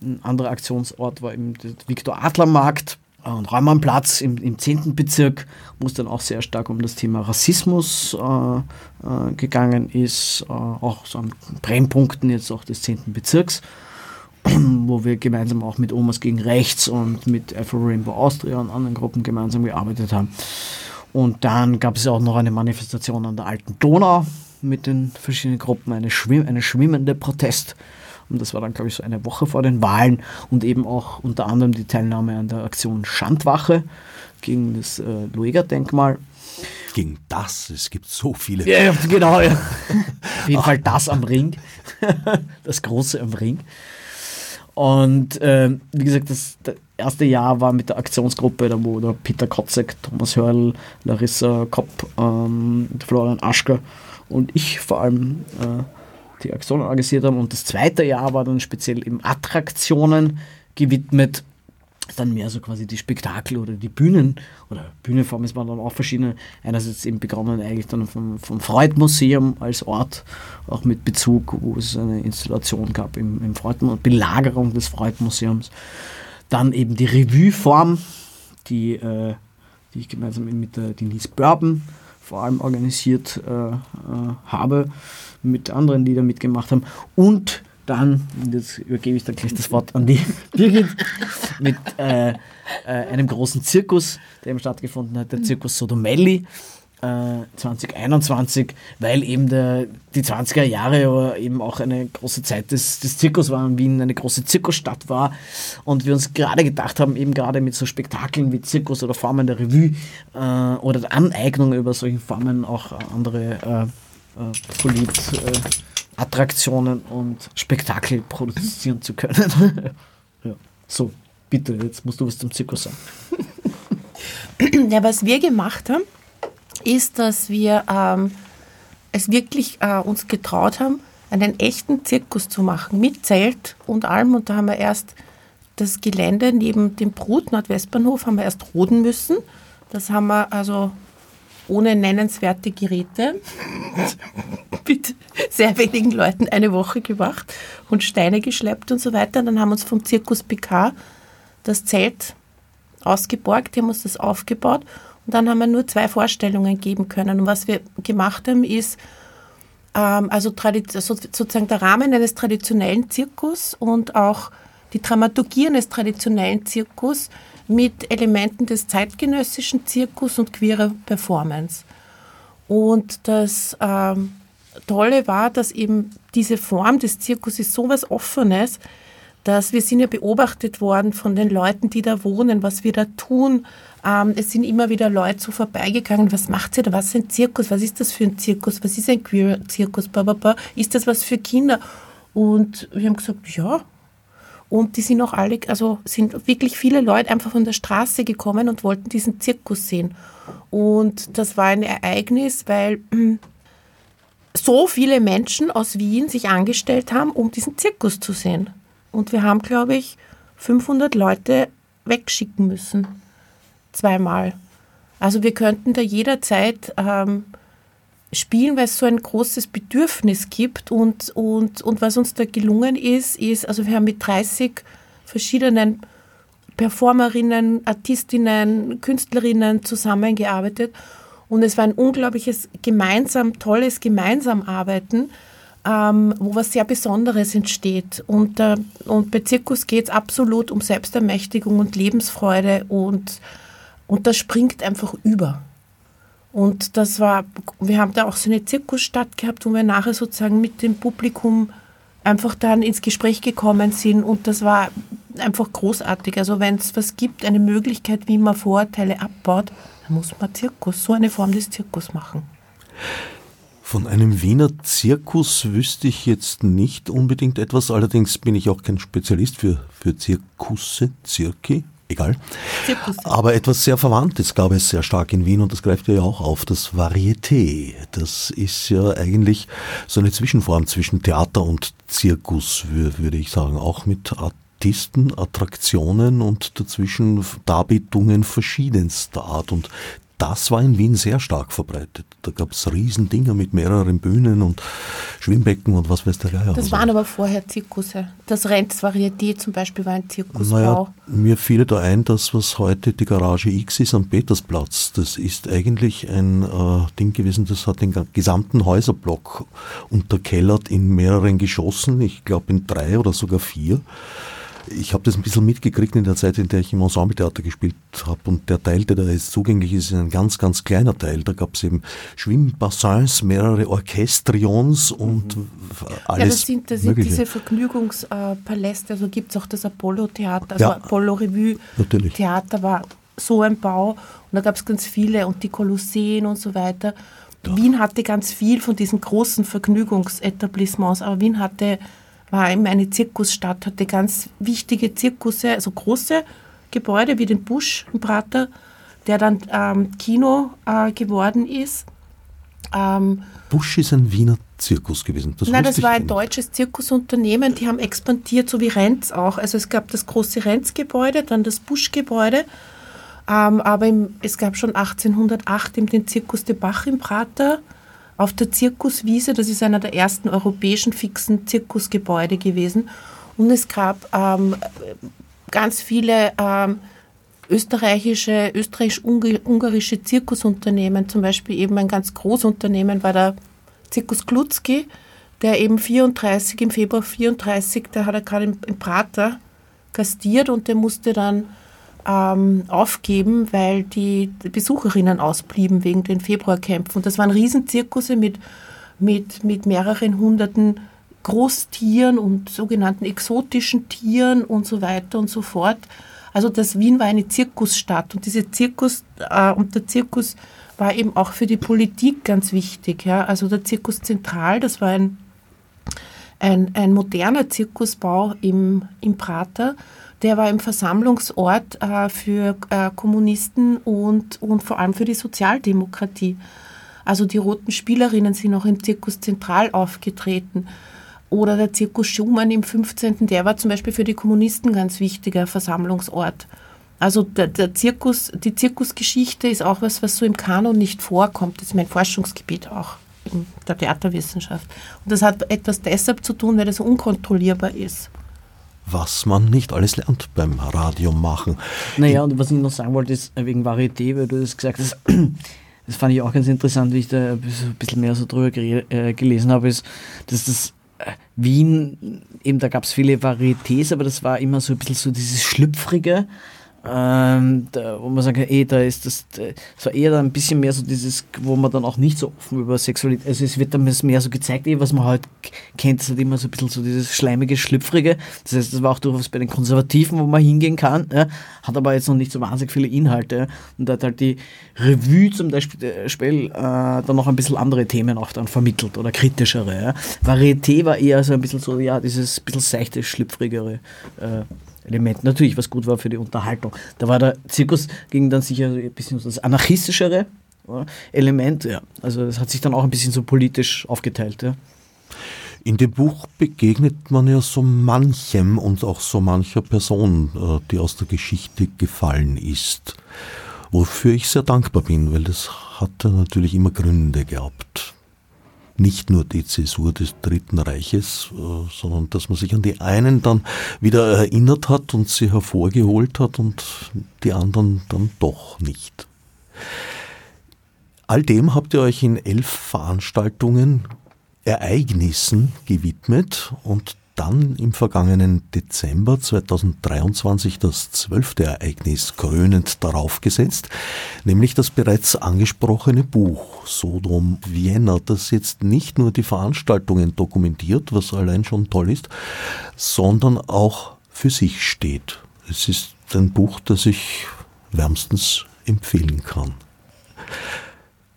Ein anderer Aktionsort war eben der Viktor Adler Markt und Raumannplatz im, im 10. Bezirk, wo es dann auch sehr stark um das Thema Rassismus äh, äh, gegangen ist, äh, auch so an Brennpunkten jetzt auch des 10. Bezirks, (clears throat) wo wir gemeinsam auch mit Omas gegen Rechts und mit Afro Rainbow Austria und anderen Gruppen gemeinsam gearbeitet haben. Und dann gab es auch noch eine Manifestation an der Alten Donau mit den verschiedenen Gruppen, eine, schwimm eine schwimmende Protest und das war dann, glaube ich, so eine Woche vor den Wahlen und eben auch unter anderem die Teilnahme an der Aktion Schandwache gegen das äh, Lueger-Denkmal. Gegen das, es gibt so viele. Ja, genau, ja. (laughs) Auf jeden Fall das am Ring. (laughs) das große am Ring. Und äh, wie gesagt, das, das, erste Jahr war mit der Aktionsgruppe, da wo der Peter Kotzek, Thomas Hörl, Larissa Kopp, ähm, Florian Aschker und ich vor allem äh, die Aktionen organisiert haben. Und das zweite Jahr war dann speziell eben Attraktionen gewidmet. Dann mehr so quasi die Spektakel oder die Bühnen oder Bühnenform ist man dann auch verschiedene. Einerseits eben begonnen eigentlich dann vom, vom Freud-Museum als Ort, auch mit Bezug, wo es eine Installation gab im, im Freud Belagerung des Freud-Museums. Dann eben die Revue-Form, die, äh, die ich gemeinsam mit der Denise Bourbon vor allem organisiert äh, äh, habe mit anderen, die da mitgemacht haben. Und dann, jetzt übergebe ich dann gleich das Wort an die (laughs) Birgit, mit äh, äh, einem großen Zirkus, der eben stattgefunden hat, der Zirkus Sodomelli. 2021, äh, weil eben der, die 20er Jahre eben auch eine große Zeit des, des Zirkus war und Wien eine große Zirkusstadt war und wir uns gerade gedacht haben, eben gerade mit so Spektakeln wie Zirkus oder Formen der Revue äh, oder der Aneignung über solche Formen auch andere äh, äh, Polit-Attraktionen äh, und Spektakel produzieren zu können. (laughs) ja. So, bitte, jetzt musst du was zum Zirkus sagen. (laughs) Ja, was wir gemacht haben, ist, dass wir ähm, es wirklich äh, uns getraut haben, einen echten Zirkus zu machen, mit Zelt und allem. Und da haben wir erst das Gelände neben dem Brut Nordwestbahnhof haben wir erst roden müssen. Das haben wir also ohne nennenswerte Geräte (laughs) mit sehr wenigen Leuten eine Woche gemacht und Steine geschleppt und so weiter. Und dann haben wir uns vom Zirkus PK das Zelt ausgeborgt, haben uns das aufgebaut und dann haben wir nur zwei Vorstellungen geben können. Und was wir gemacht haben, ist ähm, also sozusagen der Rahmen eines traditionellen Zirkus und auch die Dramaturgie eines traditionellen Zirkus mit Elementen des zeitgenössischen Zirkus und queerer Performance. Und das ähm, Tolle war, dass eben diese Form des Zirkus ist so was Offenes, dass wir sind ja beobachtet worden von den Leuten, die da wohnen, was wir da tun. Ähm, es sind immer wieder Leute so vorbeigegangen, was macht sie da, was ist ein Zirkus, was ist das für ein Zirkus, was ist ein queer Zirkus, ist das was für Kinder? Und wir haben gesagt, ja, und die sind auch alle, also sind wirklich viele Leute einfach von der Straße gekommen und wollten diesen Zirkus sehen. Und das war ein Ereignis, weil (clears throat) so viele Menschen aus Wien sich angestellt haben, um diesen Zirkus zu sehen. Und wir haben, glaube ich, 500 Leute wegschicken müssen. Zweimal. Also wir könnten da jederzeit ähm, spielen, weil es so ein großes Bedürfnis gibt. Und, und, und was uns da gelungen ist, ist, also wir haben mit 30 verschiedenen Performerinnen, Artistinnen, Künstlerinnen zusammengearbeitet. Und es war ein unglaubliches gemeinsam, tolles Gemeinsamarbeiten, ähm, wo was sehr Besonderes entsteht. Und, äh, und bei Zirkus geht es absolut um Selbstermächtigung und Lebensfreude und, und das springt einfach über. Und das war, wir haben da auch so eine Zirkusstadt gehabt, wo wir nachher sozusagen mit dem Publikum einfach dann ins Gespräch gekommen sind und das war einfach großartig. Also wenn es was gibt, eine Möglichkeit, wie man Vorurteile abbaut, dann muss man Zirkus, so eine Form des Zirkus machen. Von einem Wiener Zirkus wüsste ich jetzt nicht unbedingt etwas, allerdings bin ich auch kein Spezialist für, für Zirkusse, Zirki, egal. Aber etwas sehr Verwandtes gab es sehr stark in Wien und das greift ja auch auf, das Varieté. Das ist ja eigentlich so eine Zwischenform zwischen Theater und Zirkus, würde ich sagen, auch mit Artisten, Attraktionen und dazwischen Darbietungen verschiedenster Art. Und das war in Wien sehr stark verbreitet. Da gab es Riesendinger mit mehreren Bühnen und Schwimmbecken und was weiß der Geier. Das waren aber vorher Zirkusse. Das Renz Varieté zum Beispiel war ein Zirkusbau. Naja, mir fiel da ein, dass was heute die Garage X ist am Petersplatz, das ist eigentlich ein äh, Ding gewesen, das hat den gesamten Häuserblock unterkellert in mehreren Geschossen, ich glaube in drei oder sogar vier ich habe das ein bisschen mitgekriegt in der Zeit, in der ich im Ensembletheater gespielt habe. Und der Teil, der da jetzt zugänglich ist, ist ein ganz, ganz kleiner Teil. Da gab es eben Schwimmbassins, mehrere Orchestrions und mhm. alles. Ja, das sind, das sind diese Vergnügungspaläste. Also gibt es auch das Apollo-Theater, also ja, Apollo-Revue-Theater war so ein Bau. Und da gab es ganz viele und die Kolosseen und so weiter. Ja. Wien hatte ganz viel von diesen großen Vergnügungsetablissements, aber Wien hatte war eben eine Zirkusstadt, hatte ganz wichtige Zirkusse, also große Gebäude wie den Busch im Prater, der dann ähm, Kino äh, geworden ist. Ähm, Busch ist ein Wiener Zirkus gewesen. Das Nein, das war ein deutsches Zirkusunternehmen, die haben expandiert, so wie Renz auch. Also es gab das große Renz-Gebäude, dann das Busch-Gebäude, ähm, aber im, es gab schon 1808 eben den Zirkus de Bach im Prater auf der Zirkuswiese. Das ist einer der ersten europäischen fixen Zirkusgebäude gewesen. Und es gab ähm, ganz viele ähm, österreichische, österreichisch-ungarische Zirkusunternehmen. Zum Beispiel eben ein ganz großes Unternehmen war der Zirkus Klutzki, der eben 34, im Februar 34, der hat er gerade im, im Prater gastiert und der musste dann ähm, aufgeben, weil die Besucherinnen ausblieben wegen den Februarkämpfen. Und das waren Riesenzirkusse mit, mit, mit mehreren hunderten Großtieren und sogenannten exotischen Tieren und so weiter und so fort. Also das Wien war eine Zirkusstadt und diese Zirkus äh, und der Zirkus war eben auch für die Politik ganz wichtig. Ja? Also der Zirkus Zentral, das war ein, ein, ein moderner Zirkusbau im, im Prater der war im Versammlungsort äh, für äh, Kommunisten und, und vor allem für die Sozialdemokratie. Also die roten Spielerinnen sind auch im Zirkus Zentral aufgetreten. Oder der Zirkus Schumann im 15., der war zum Beispiel für die Kommunisten ganz wichtiger Versammlungsort. Also der, der, Zirkus, die Zirkusgeschichte ist auch was, was so im Kanon nicht vorkommt. Das ist mein Forschungsgebiet auch in der Theaterwissenschaft. Und das hat etwas deshalb zu tun, weil das unkontrollierbar ist was man nicht alles lernt beim Radio machen. Naja, und was ich noch sagen wollte, ist wegen Varieté, weil du das gesagt hast, (clears throat) das fand ich auch ganz interessant, wie ich da ein bisschen mehr so drüber äh, gelesen habe, ist, dass das äh, Wien, eben da gab es viele Varietés, aber das war immer so ein bisschen so dieses Schlüpfrige, ähm, wo man sagt, ey, da ist das, das war eher ein bisschen mehr so dieses, wo man dann auch nicht so offen über Sexualität, also es wird dann mehr so gezeigt, ey, was man halt kennt, es hat immer so ein bisschen so dieses schleimige, schlüpfrige, das heißt, das war auch durchaus bei den Konservativen, wo man hingehen kann, ja, hat aber jetzt noch nicht so wahnsinnig viele Inhalte und da hat halt die Revue zum Beispiel äh, dann noch ein bisschen andere Themen auch dann vermittelt oder kritischere, ja. Varieté war eher so ein bisschen so, ja, dieses bisschen seichte, schlüpfrigere äh, Element natürlich, was gut war für die Unterhaltung. Da war der Zirkus ging dann sicher ein bisschen das anarchistischere Element, ja. Also das hat sich dann auch ein bisschen so politisch aufgeteilt, ja. In dem Buch begegnet man ja so manchem und auch so mancher Person, äh, die aus der Geschichte gefallen ist. wofür ich sehr dankbar bin, weil das hat natürlich immer Gründe gehabt. Nicht nur die Zäsur des Dritten Reiches, äh, sondern dass man sich an die einen dann wieder erinnert hat und sie hervorgeholt hat und die anderen dann doch nicht. All dem habt ihr euch in elf Veranstaltungen Ereignissen gewidmet und dann im vergangenen Dezember 2023 das zwölfte Ereignis krönend darauf gesetzt, nämlich das bereits angesprochene Buch Sodom Vienna, das jetzt nicht nur die Veranstaltungen dokumentiert, was allein schon toll ist, sondern auch für sich steht. Es ist ein Buch, das ich wärmstens empfehlen kann.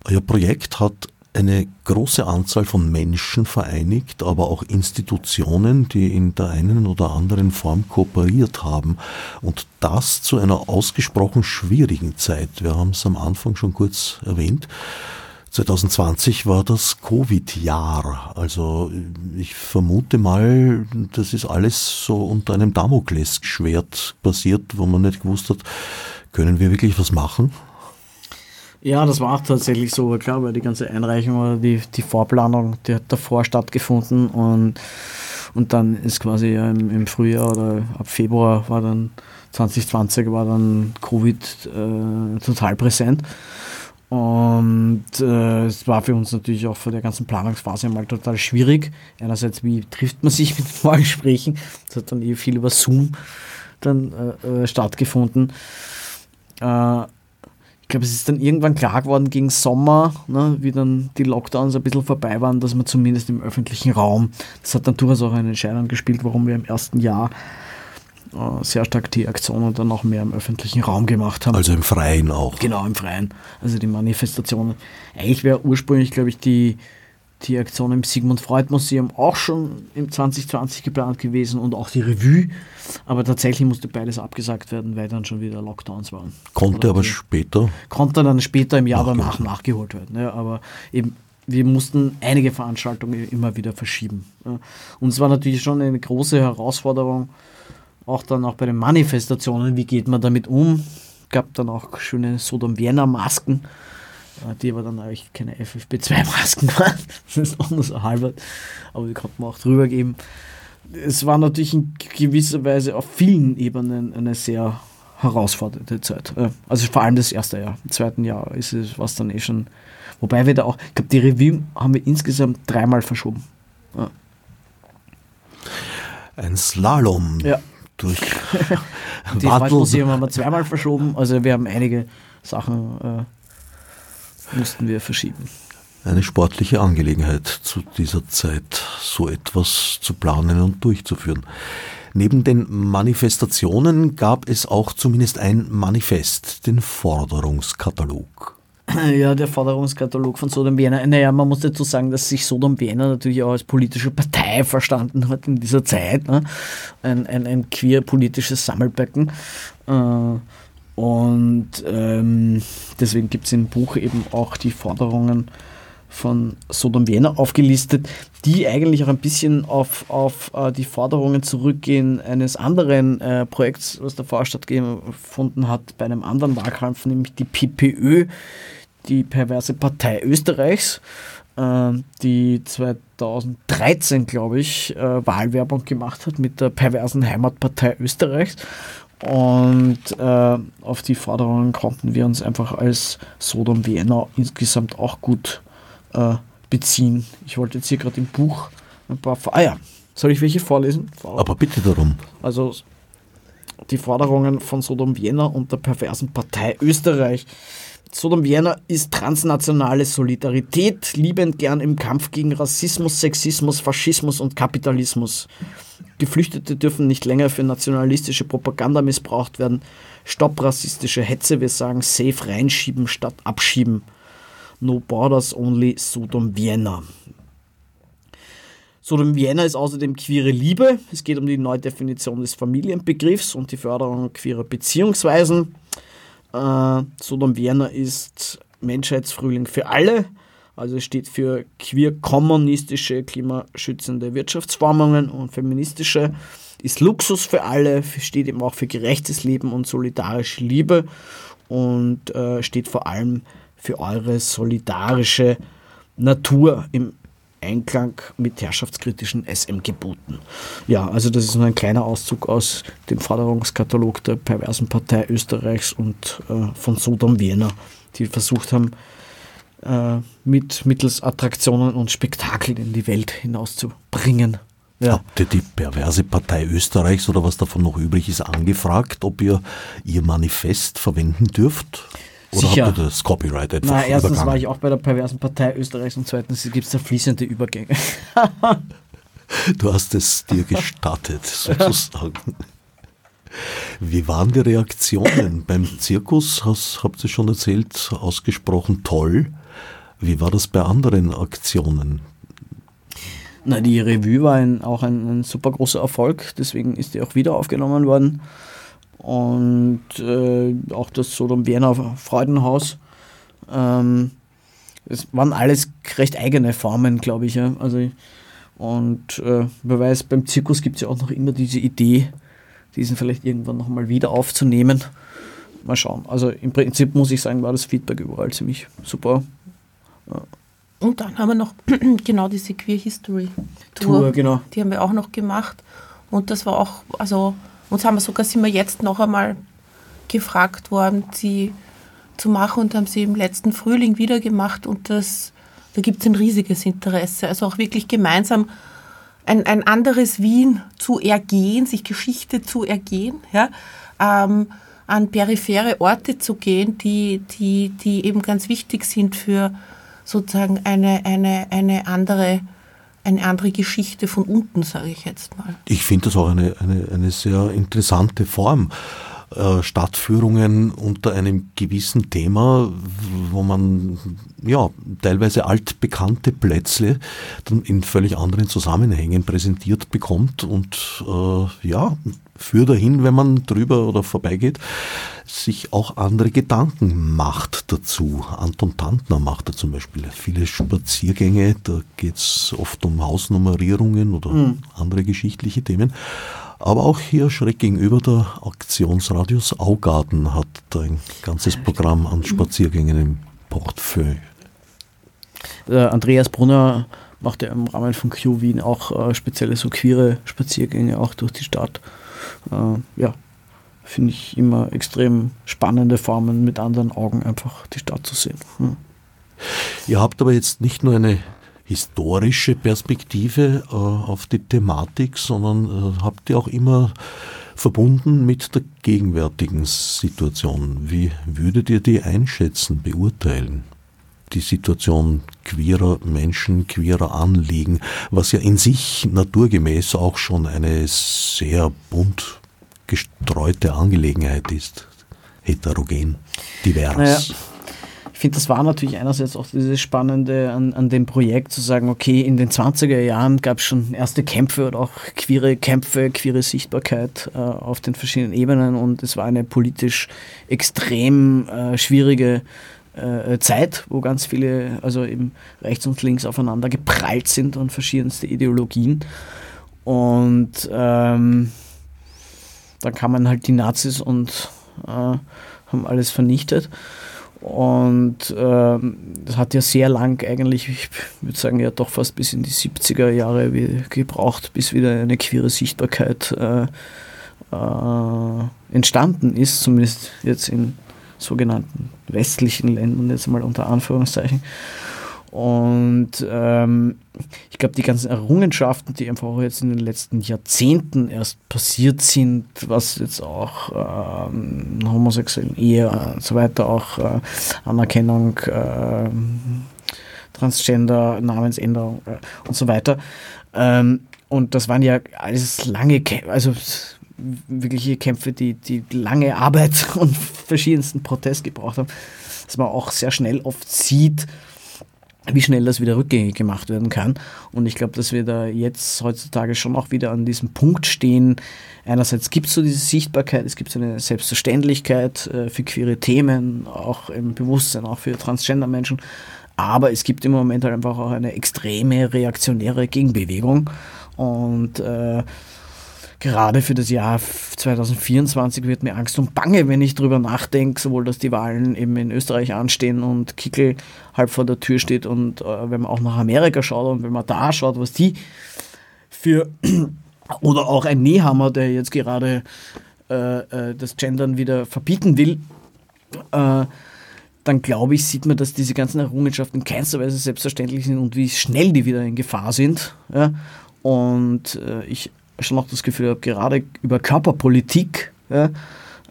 Euer Projekt hat eine große Anzahl von Menschen vereinigt, aber auch Institutionen, die in der einen oder anderen Form kooperiert haben. Und das zu einer ausgesprochen schwierigen Zeit. Wir haben es am Anfang schon kurz erwähnt. 2020 war das Covid-Jahr. Also ich vermute mal, das ist alles so unter einem Damoklesschwert passiert, wo man nicht gewusst hat, können wir wirklich was machen? Ja, das war auch tatsächlich so, klar, weil die ganze Einreichung oder die, die Vorplanung, die hat davor stattgefunden und, und dann ist quasi im, im Frühjahr oder ab Februar war dann 2020 war dann Covid äh, total präsent. Und äh, es war für uns natürlich auch vor der ganzen Planungsphase einmal total schwierig. Einerseits, wie trifft man sich (laughs) mit Vorgesprächen? Es hat dann eh viel über Zoom dann äh, äh stattgefunden. Glaube, es ist dann irgendwann klar geworden gegen Sommer, ne, wie dann die Lockdowns ein bisschen vorbei waren, dass man zumindest im öffentlichen Raum, das hat dann durchaus auch eine Entscheidung gespielt, warum wir im ersten Jahr äh, sehr stark die Aktionen dann auch mehr im öffentlichen Raum gemacht haben. Also im Freien auch. Genau, im Freien. Also die Manifestationen. Eigentlich wäre ursprünglich, glaube ich, die die Aktion im Sigmund Freud Museum auch schon im 2020 geplant gewesen und auch die Revue. Aber tatsächlich musste beides abgesagt werden, weil dann schon wieder Lockdowns waren. Konnte aber später? Konnte dann später im Jahr danach nachgeholt werden. Ja, aber eben, wir mussten einige Veranstaltungen immer wieder verschieben. Ja. Und es war natürlich schon eine große Herausforderung, auch dann auch bei den Manifestationen, wie geht man damit um? Es gab dann auch schöne Sodom-Vienna-Masken die aber dann eigentlich keine FFP2-Masken waren. (laughs) Das ist auch nur so halber, aber die konnte man auch drüber geben. Es war natürlich in gewisser Weise auf vielen Ebenen eine sehr herausfordernde Zeit. Also vor allem das erste Jahr. Im zweiten Jahr ist es was dann eh schon. Wobei wir da auch, ich glaube, die Revue haben wir insgesamt dreimal verschoben. Ja. Ein Slalom. Ja. Durch (laughs) die Waldmuseum haben wir zweimal verschoben. Also wir haben einige Sachen äh, mussten wir verschieben. Eine sportliche Angelegenheit zu dieser Zeit, so etwas zu planen und durchzuführen. Neben den Manifestationen gab es auch zumindest ein Manifest, den Forderungskatalog. Ja, der Forderungskatalog von Sodom Vienna. Naja, man muss dazu sagen, dass sich Sodom Vienna natürlich auch als politische Partei verstanden hat in dieser Zeit. Ne? Ein, ein, ein queer-politisches Sammelbecken. Äh, und ähm, deswegen gibt es im Buch eben auch die Forderungen von Sodom Vienna aufgelistet, die eigentlich auch ein bisschen auf, auf äh, die Forderungen zurückgehen eines anderen äh, Projekts, was davor stattgefunden hat, bei einem anderen Wahlkampf, nämlich die PPÖ, die perverse Partei Österreichs, äh, die 2013, glaube ich, äh, Wahlwerbung gemacht hat mit der perversen Heimatpartei Österreichs und äh, auf die Forderungen konnten wir uns einfach als Sodom Vienna insgesamt auch gut äh, beziehen. Ich wollte jetzt hier gerade im Buch ein paar. Ah ja, soll ich welche vorlesen? Aber bitte darum. Also die Forderungen von Sodom Vienna und der perversen Partei Österreich. Sodom Vienna ist transnationale Solidarität, liebend gern im Kampf gegen Rassismus, Sexismus, Faschismus und Kapitalismus. Geflüchtete dürfen nicht länger für nationalistische Propaganda missbraucht werden. Stopp rassistische Hetze, wir sagen safe reinschieben statt abschieben. No Borders Only Sodom Vienna. Sodom Vienna ist außerdem queere Liebe. Es geht um die Neudefinition des Familienbegriffs und die Förderung queerer Beziehungsweisen. Äh, Sodom Vienna ist Menschheitsfrühling für alle. Also steht für queer-kommunistische, klimaschützende Wirtschaftsformungen und feministische. Ist Luxus für alle, steht eben auch für gerechtes Leben und solidarische Liebe. und äh, steht vor allem für eure solidarische Natur im Einklang mit herrschaftskritischen SM-Geboten. Ja, also das ist nur ein kleiner Auszug aus dem Forderungskatalog der perversen Partei Österreichs und äh, von Sodom Wiener, die versucht haben, äh, mit mittels Attraktionen und Spektakel in die Welt hinauszubringen. Ja. Habt ihr die perverse Partei Österreichs oder was davon noch übrig ist angefragt, ob ihr ihr Manifest verwenden dürft? Oder Sicher. habt ihr das Copyright einfach Na, erstens übergangen? war ich auch bei der perversen Partei Österreichs und zweitens gibt es da fließende Übergänge. (laughs) du hast es dir gestattet, (laughs) sozusagen. Wie waren die Reaktionen beim Zirkus? Hast, habt ihr schon erzählt, ausgesprochen toll. Wie war das bei anderen Aktionen? Na, die Revue war ein, auch ein, ein, super großer Erfolg, deswegen ist die auch wieder aufgenommen worden. Und äh, auch das Sodom Wiener Freudenhaus. Ähm, es waren alles recht eigene Formen, glaube ich. Ja. Also, und äh, wer weiß, beim Zirkus gibt es ja auch noch immer diese Idee, diesen vielleicht irgendwann nochmal wieder aufzunehmen. Mal schauen. Also im Prinzip muss ich sagen, war das Feedback überall ziemlich super. Ja. Und dann haben wir noch (clears throat) genau diese Queer History Tour, Tour, genau. Die haben wir auch noch gemacht. Und das war auch, also uns haben wir sogar, sind wir jetzt noch einmal gefragt worden, sie zu machen und haben sie im letzten Frühling wieder gemacht und das, da gibt es ein riesiges Interesse. Also auch wirklich gemeinsam ein, ein anderes Wien zu ergehen, sich Geschichte zu ergehen, ja, ähm, an periphere Orte zu gehen, die, die, die eben ganz wichtig sind für sozusagen eine, eine, eine andere eine andere Geschichte von unten, sage ich jetzt mal. Ich finde das auch eine, eine, eine sehr interessante Form. Äh, Stadtführungen unter einem gewissen Thema, wo man ja teilweise altbekannte Plätze dann in völlig anderen Zusammenhängen präsentiert bekommt und äh, ja, führt dahin, wenn man drüber oder vorbeigeht, sich auch andere Gedanken macht dazu. Anton Tantner macht da zum Beispiel viele Spaziergänge, da geht es oft um Hausnummerierungen oder mhm. andere geschichtliche Themen. Aber auch hier schräg gegenüber der Aktionsradius Augarten hat ein ganzes Programm an Spaziergängen im Portfolio. Andreas Brunner macht ja im Rahmen von Q Wien auch äh, spezielle so queere Spaziergänge auch durch die Stadt. Äh, ja, finde ich immer extrem spannende Formen, mit anderen Augen einfach die Stadt zu sehen. Hm. Ihr habt aber jetzt nicht nur eine historische Perspektive äh, auf die Thematik, sondern äh, habt ihr auch immer verbunden mit der gegenwärtigen Situation. Wie würdet ihr die einschätzen, beurteilen? Die Situation queerer Menschen, queerer Anliegen, was ja in sich naturgemäß auch schon eine sehr bunt gestreute Angelegenheit ist. Heterogen, divers. Naja finde, das war natürlich einerseits auch dieses Spannende an, an dem Projekt, zu sagen, okay, in den 20er Jahren gab es schon erste Kämpfe oder auch queere Kämpfe, queere Sichtbarkeit äh, auf den verschiedenen Ebenen und es war eine politisch extrem äh, schwierige äh, Zeit, wo ganz viele, also eben rechts und links aufeinander geprallt sind und verschiedenste Ideologien. Und ähm, dann kamen halt die Nazis und äh, haben alles vernichtet. Und ähm, das hat ja sehr lang eigentlich, ich würde sagen ja doch fast bis in die 70er Jahre gebraucht, bis wieder eine queere Sichtbarkeit äh, äh, entstanden ist, zumindest jetzt in sogenannten westlichen Ländern, jetzt mal unter Anführungszeichen. Und ähm, ich glaube, die ganzen Errungenschaften, die einfach jetzt in den letzten Jahrzehnten erst passiert sind, was jetzt auch ähm, homosexuellen Ehe und so weiter, auch äh, Anerkennung, äh, Transgender, Namensänderung äh, und so weiter. Ähm, und das waren ja alles lange, also wirkliche Kämpfe, die, die lange Arbeit (laughs) und verschiedensten Protest gebraucht haben, dass man auch sehr schnell oft sieht, wie schnell das wieder rückgängig gemacht werden kann. Und ich glaube, dass wir da jetzt heutzutage schon auch wieder an diesem Punkt stehen. Einerseits gibt es so diese Sichtbarkeit, es gibt so eine Selbstverständlichkeit äh, für queere Themen, auch im Bewusstsein, auch für Transgender-Menschen. Aber es gibt im Moment halt einfach auch eine extreme reaktionäre Gegenbewegung. Und äh, gerade für das Jahr 2024 wird mir Angst und Bange, wenn ich drüber nachdenke, sowohl dass die Wahlen eben in Österreich anstehen und Kickel halb vor der Tür steht und äh, wenn man auch nach Amerika schaut und wenn man da schaut, was die für (clears throat) oder auch ein Nehammer, der jetzt gerade äh, äh, das Gendern wieder verbieten will, äh, dann glaube ich, sieht man, dass diese ganzen Errungenschaften in keinster Weise selbstverständlich sind und wie schnell die wieder in Gefahr sind. Ja? Und äh, ich schon noch das Gefühl habe, gerade über Körperpolitik ja,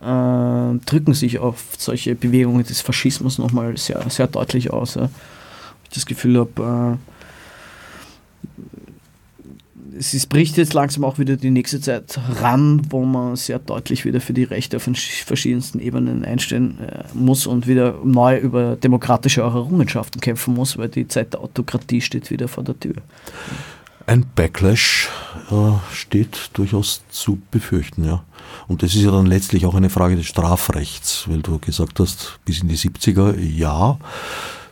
äh, drücken sich auf solche Bewegungen des Faschismus nochmal sehr, sehr deutlich aus. Ja. Ich das Gefühl habe, äh, es bricht jetzt langsam auch wieder die nächste Zeit ran, wo man sehr deutlich wieder für die Rechte auf den verschiedensten Ebenen einstehen äh, muss und wieder neu über demokratische Errungenschaften kämpfen muss, weil die Zeit der Autokratie steht wieder vor der Tür. Ein Backlash steht durchaus zu befürchten, ja. Und das ist ja dann letztlich auch eine Frage des Strafrechts, weil du gesagt hast, bis in die 70er, ja,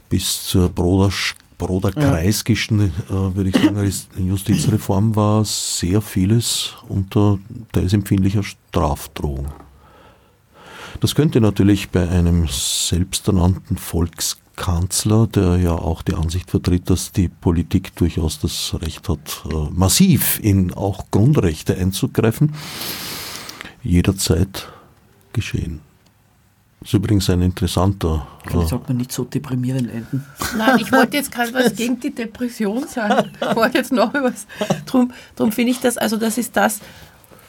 bis zur Brodersch Broder-Kreiskischen, äh, würde ich sagen, Justizreform war sehr vieles unter teils empfindlicher Strafdrohung. Das könnte natürlich bei einem selbsternannten Volkskanzler, der ja auch die Ansicht vertritt, dass die Politik durchaus das Recht hat, äh, massiv in auch Grundrechte einzugreifen, jederzeit geschehen. Das ist übrigens ein interessanter. Vielleicht sollte man nicht so deprimierend enden. Nein, ich wollte jetzt gerade was gegen die Depression sagen. Ich wollte jetzt noch was. Drum, drum finde ich das, also das ist das,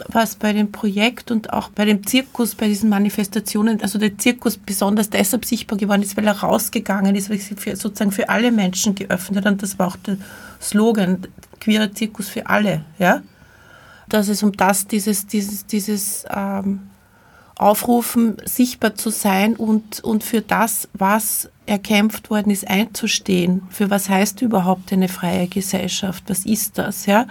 was bei dem Projekt und auch bei dem Zirkus, bei diesen Manifestationen, also der Zirkus besonders deshalb sichtbar geworden ist, weil er rausgegangen ist, weil er sich für, sozusagen für alle Menschen geöffnet hat. Und das war auch der Slogan, queerer Zirkus für alle, ja. Dass es um das, dieses, dieses, dieses, ähm, aufrufen, sichtbar zu sein und, und für das, was erkämpft worden ist, einzustehen. Für was heißt überhaupt eine freie Gesellschaft? Was ist das? Ja?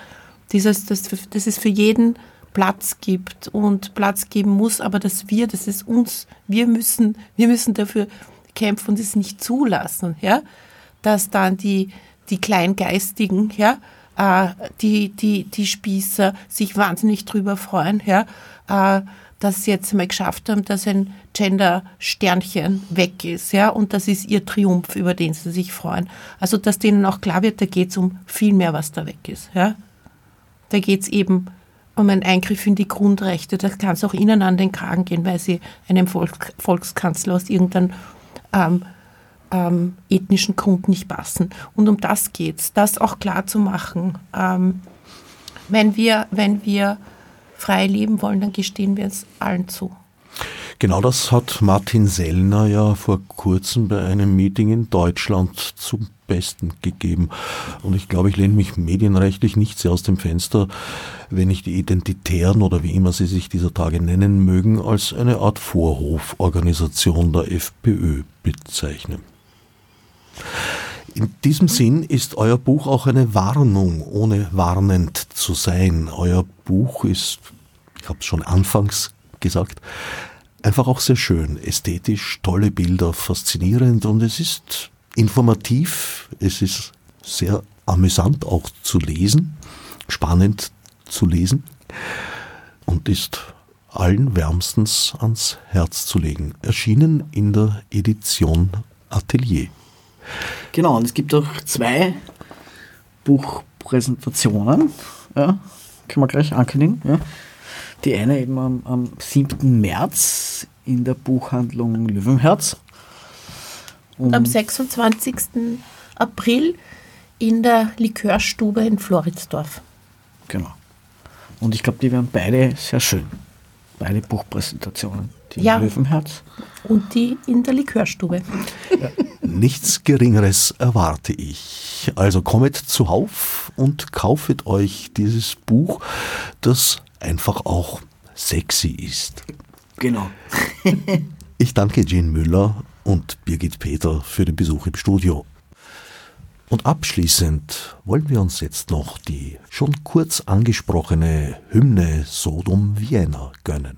Dieses, das, dass es für jeden Platz gibt und Platz geben muss, aber dass wir, das ist uns, wir müssen, wir müssen dafür kämpfen und es nicht zulassen, ja? dass dann die, die Kleingeistigen, ja, äh, die, die, die Spießer sich wahnsinnig drüber freuen, ja, äh, dass sie jetzt mal geschafft haben, dass ein Gender-Sternchen weg ist, ja, und das ist ihr Triumph, über den sie sich freuen. Also, dass denen auch klar wird, da geht es um viel mehr, was da weg ist, ja. Da geht es eben um einen Eingriff in die Grundrechte. Das kann es auch ihnen an den Kragen gehen, weil sie einem Volk, Volkskanzler aus irgendeinem ähm, ähm, ethnischen Grund nicht passen. Und um das geht es, das auch klar zu machen. Ähm, wenn wir, wenn wir frei leben wollen, dann gestehen wir es allen zu. Genau das hat Martin Sellner ja vor kurzem bei einem Meeting in Deutschland zum Besten gegeben. Und ich glaube, ich lehne mich medienrechtlich nicht sehr aus dem Fenster, wenn ich die Identitären oder wie immer sie sich dieser Tage nennen mögen, als eine Art Vorhoforganisation der FPÖ bezeichne. In diesem Sinn ist euer Buch auch eine Warnung, ohne warnend zu sein. Euer Buch ist, ich habe es schon anfangs gesagt, einfach auch sehr schön, ästhetisch, tolle Bilder, faszinierend und es ist informativ, es ist sehr amüsant auch zu lesen, spannend zu lesen und ist allen wärmstens ans Herz zu legen. Erschienen in der Edition Atelier. Genau, und es gibt auch zwei Buchpräsentationen. Ja, können wir gleich ankündigen. Ja. Die eine eben am, am 7. März in der Buchhandlung Löwenherz. Und am 26. April in der Likörstube in Floridsdorf. Genau. Und ich glaube, die werden beide sehr schön. Beide Buchpräsentationen. Die ja. Löwenherz. Und die in der Likörstube. Ja. Nichts Geringeres erwarte ich. Also kommet zuhauf und kaufet euch dieses Buch, das einfach auch sexy ist. Genau. ich danke Jean Müller und Birgit Peter für den Besuch im Studio. Und abschließend wollen wir uns jetzt noch die schon kurz angesprochene Hymne Sodom Vienna gönnen.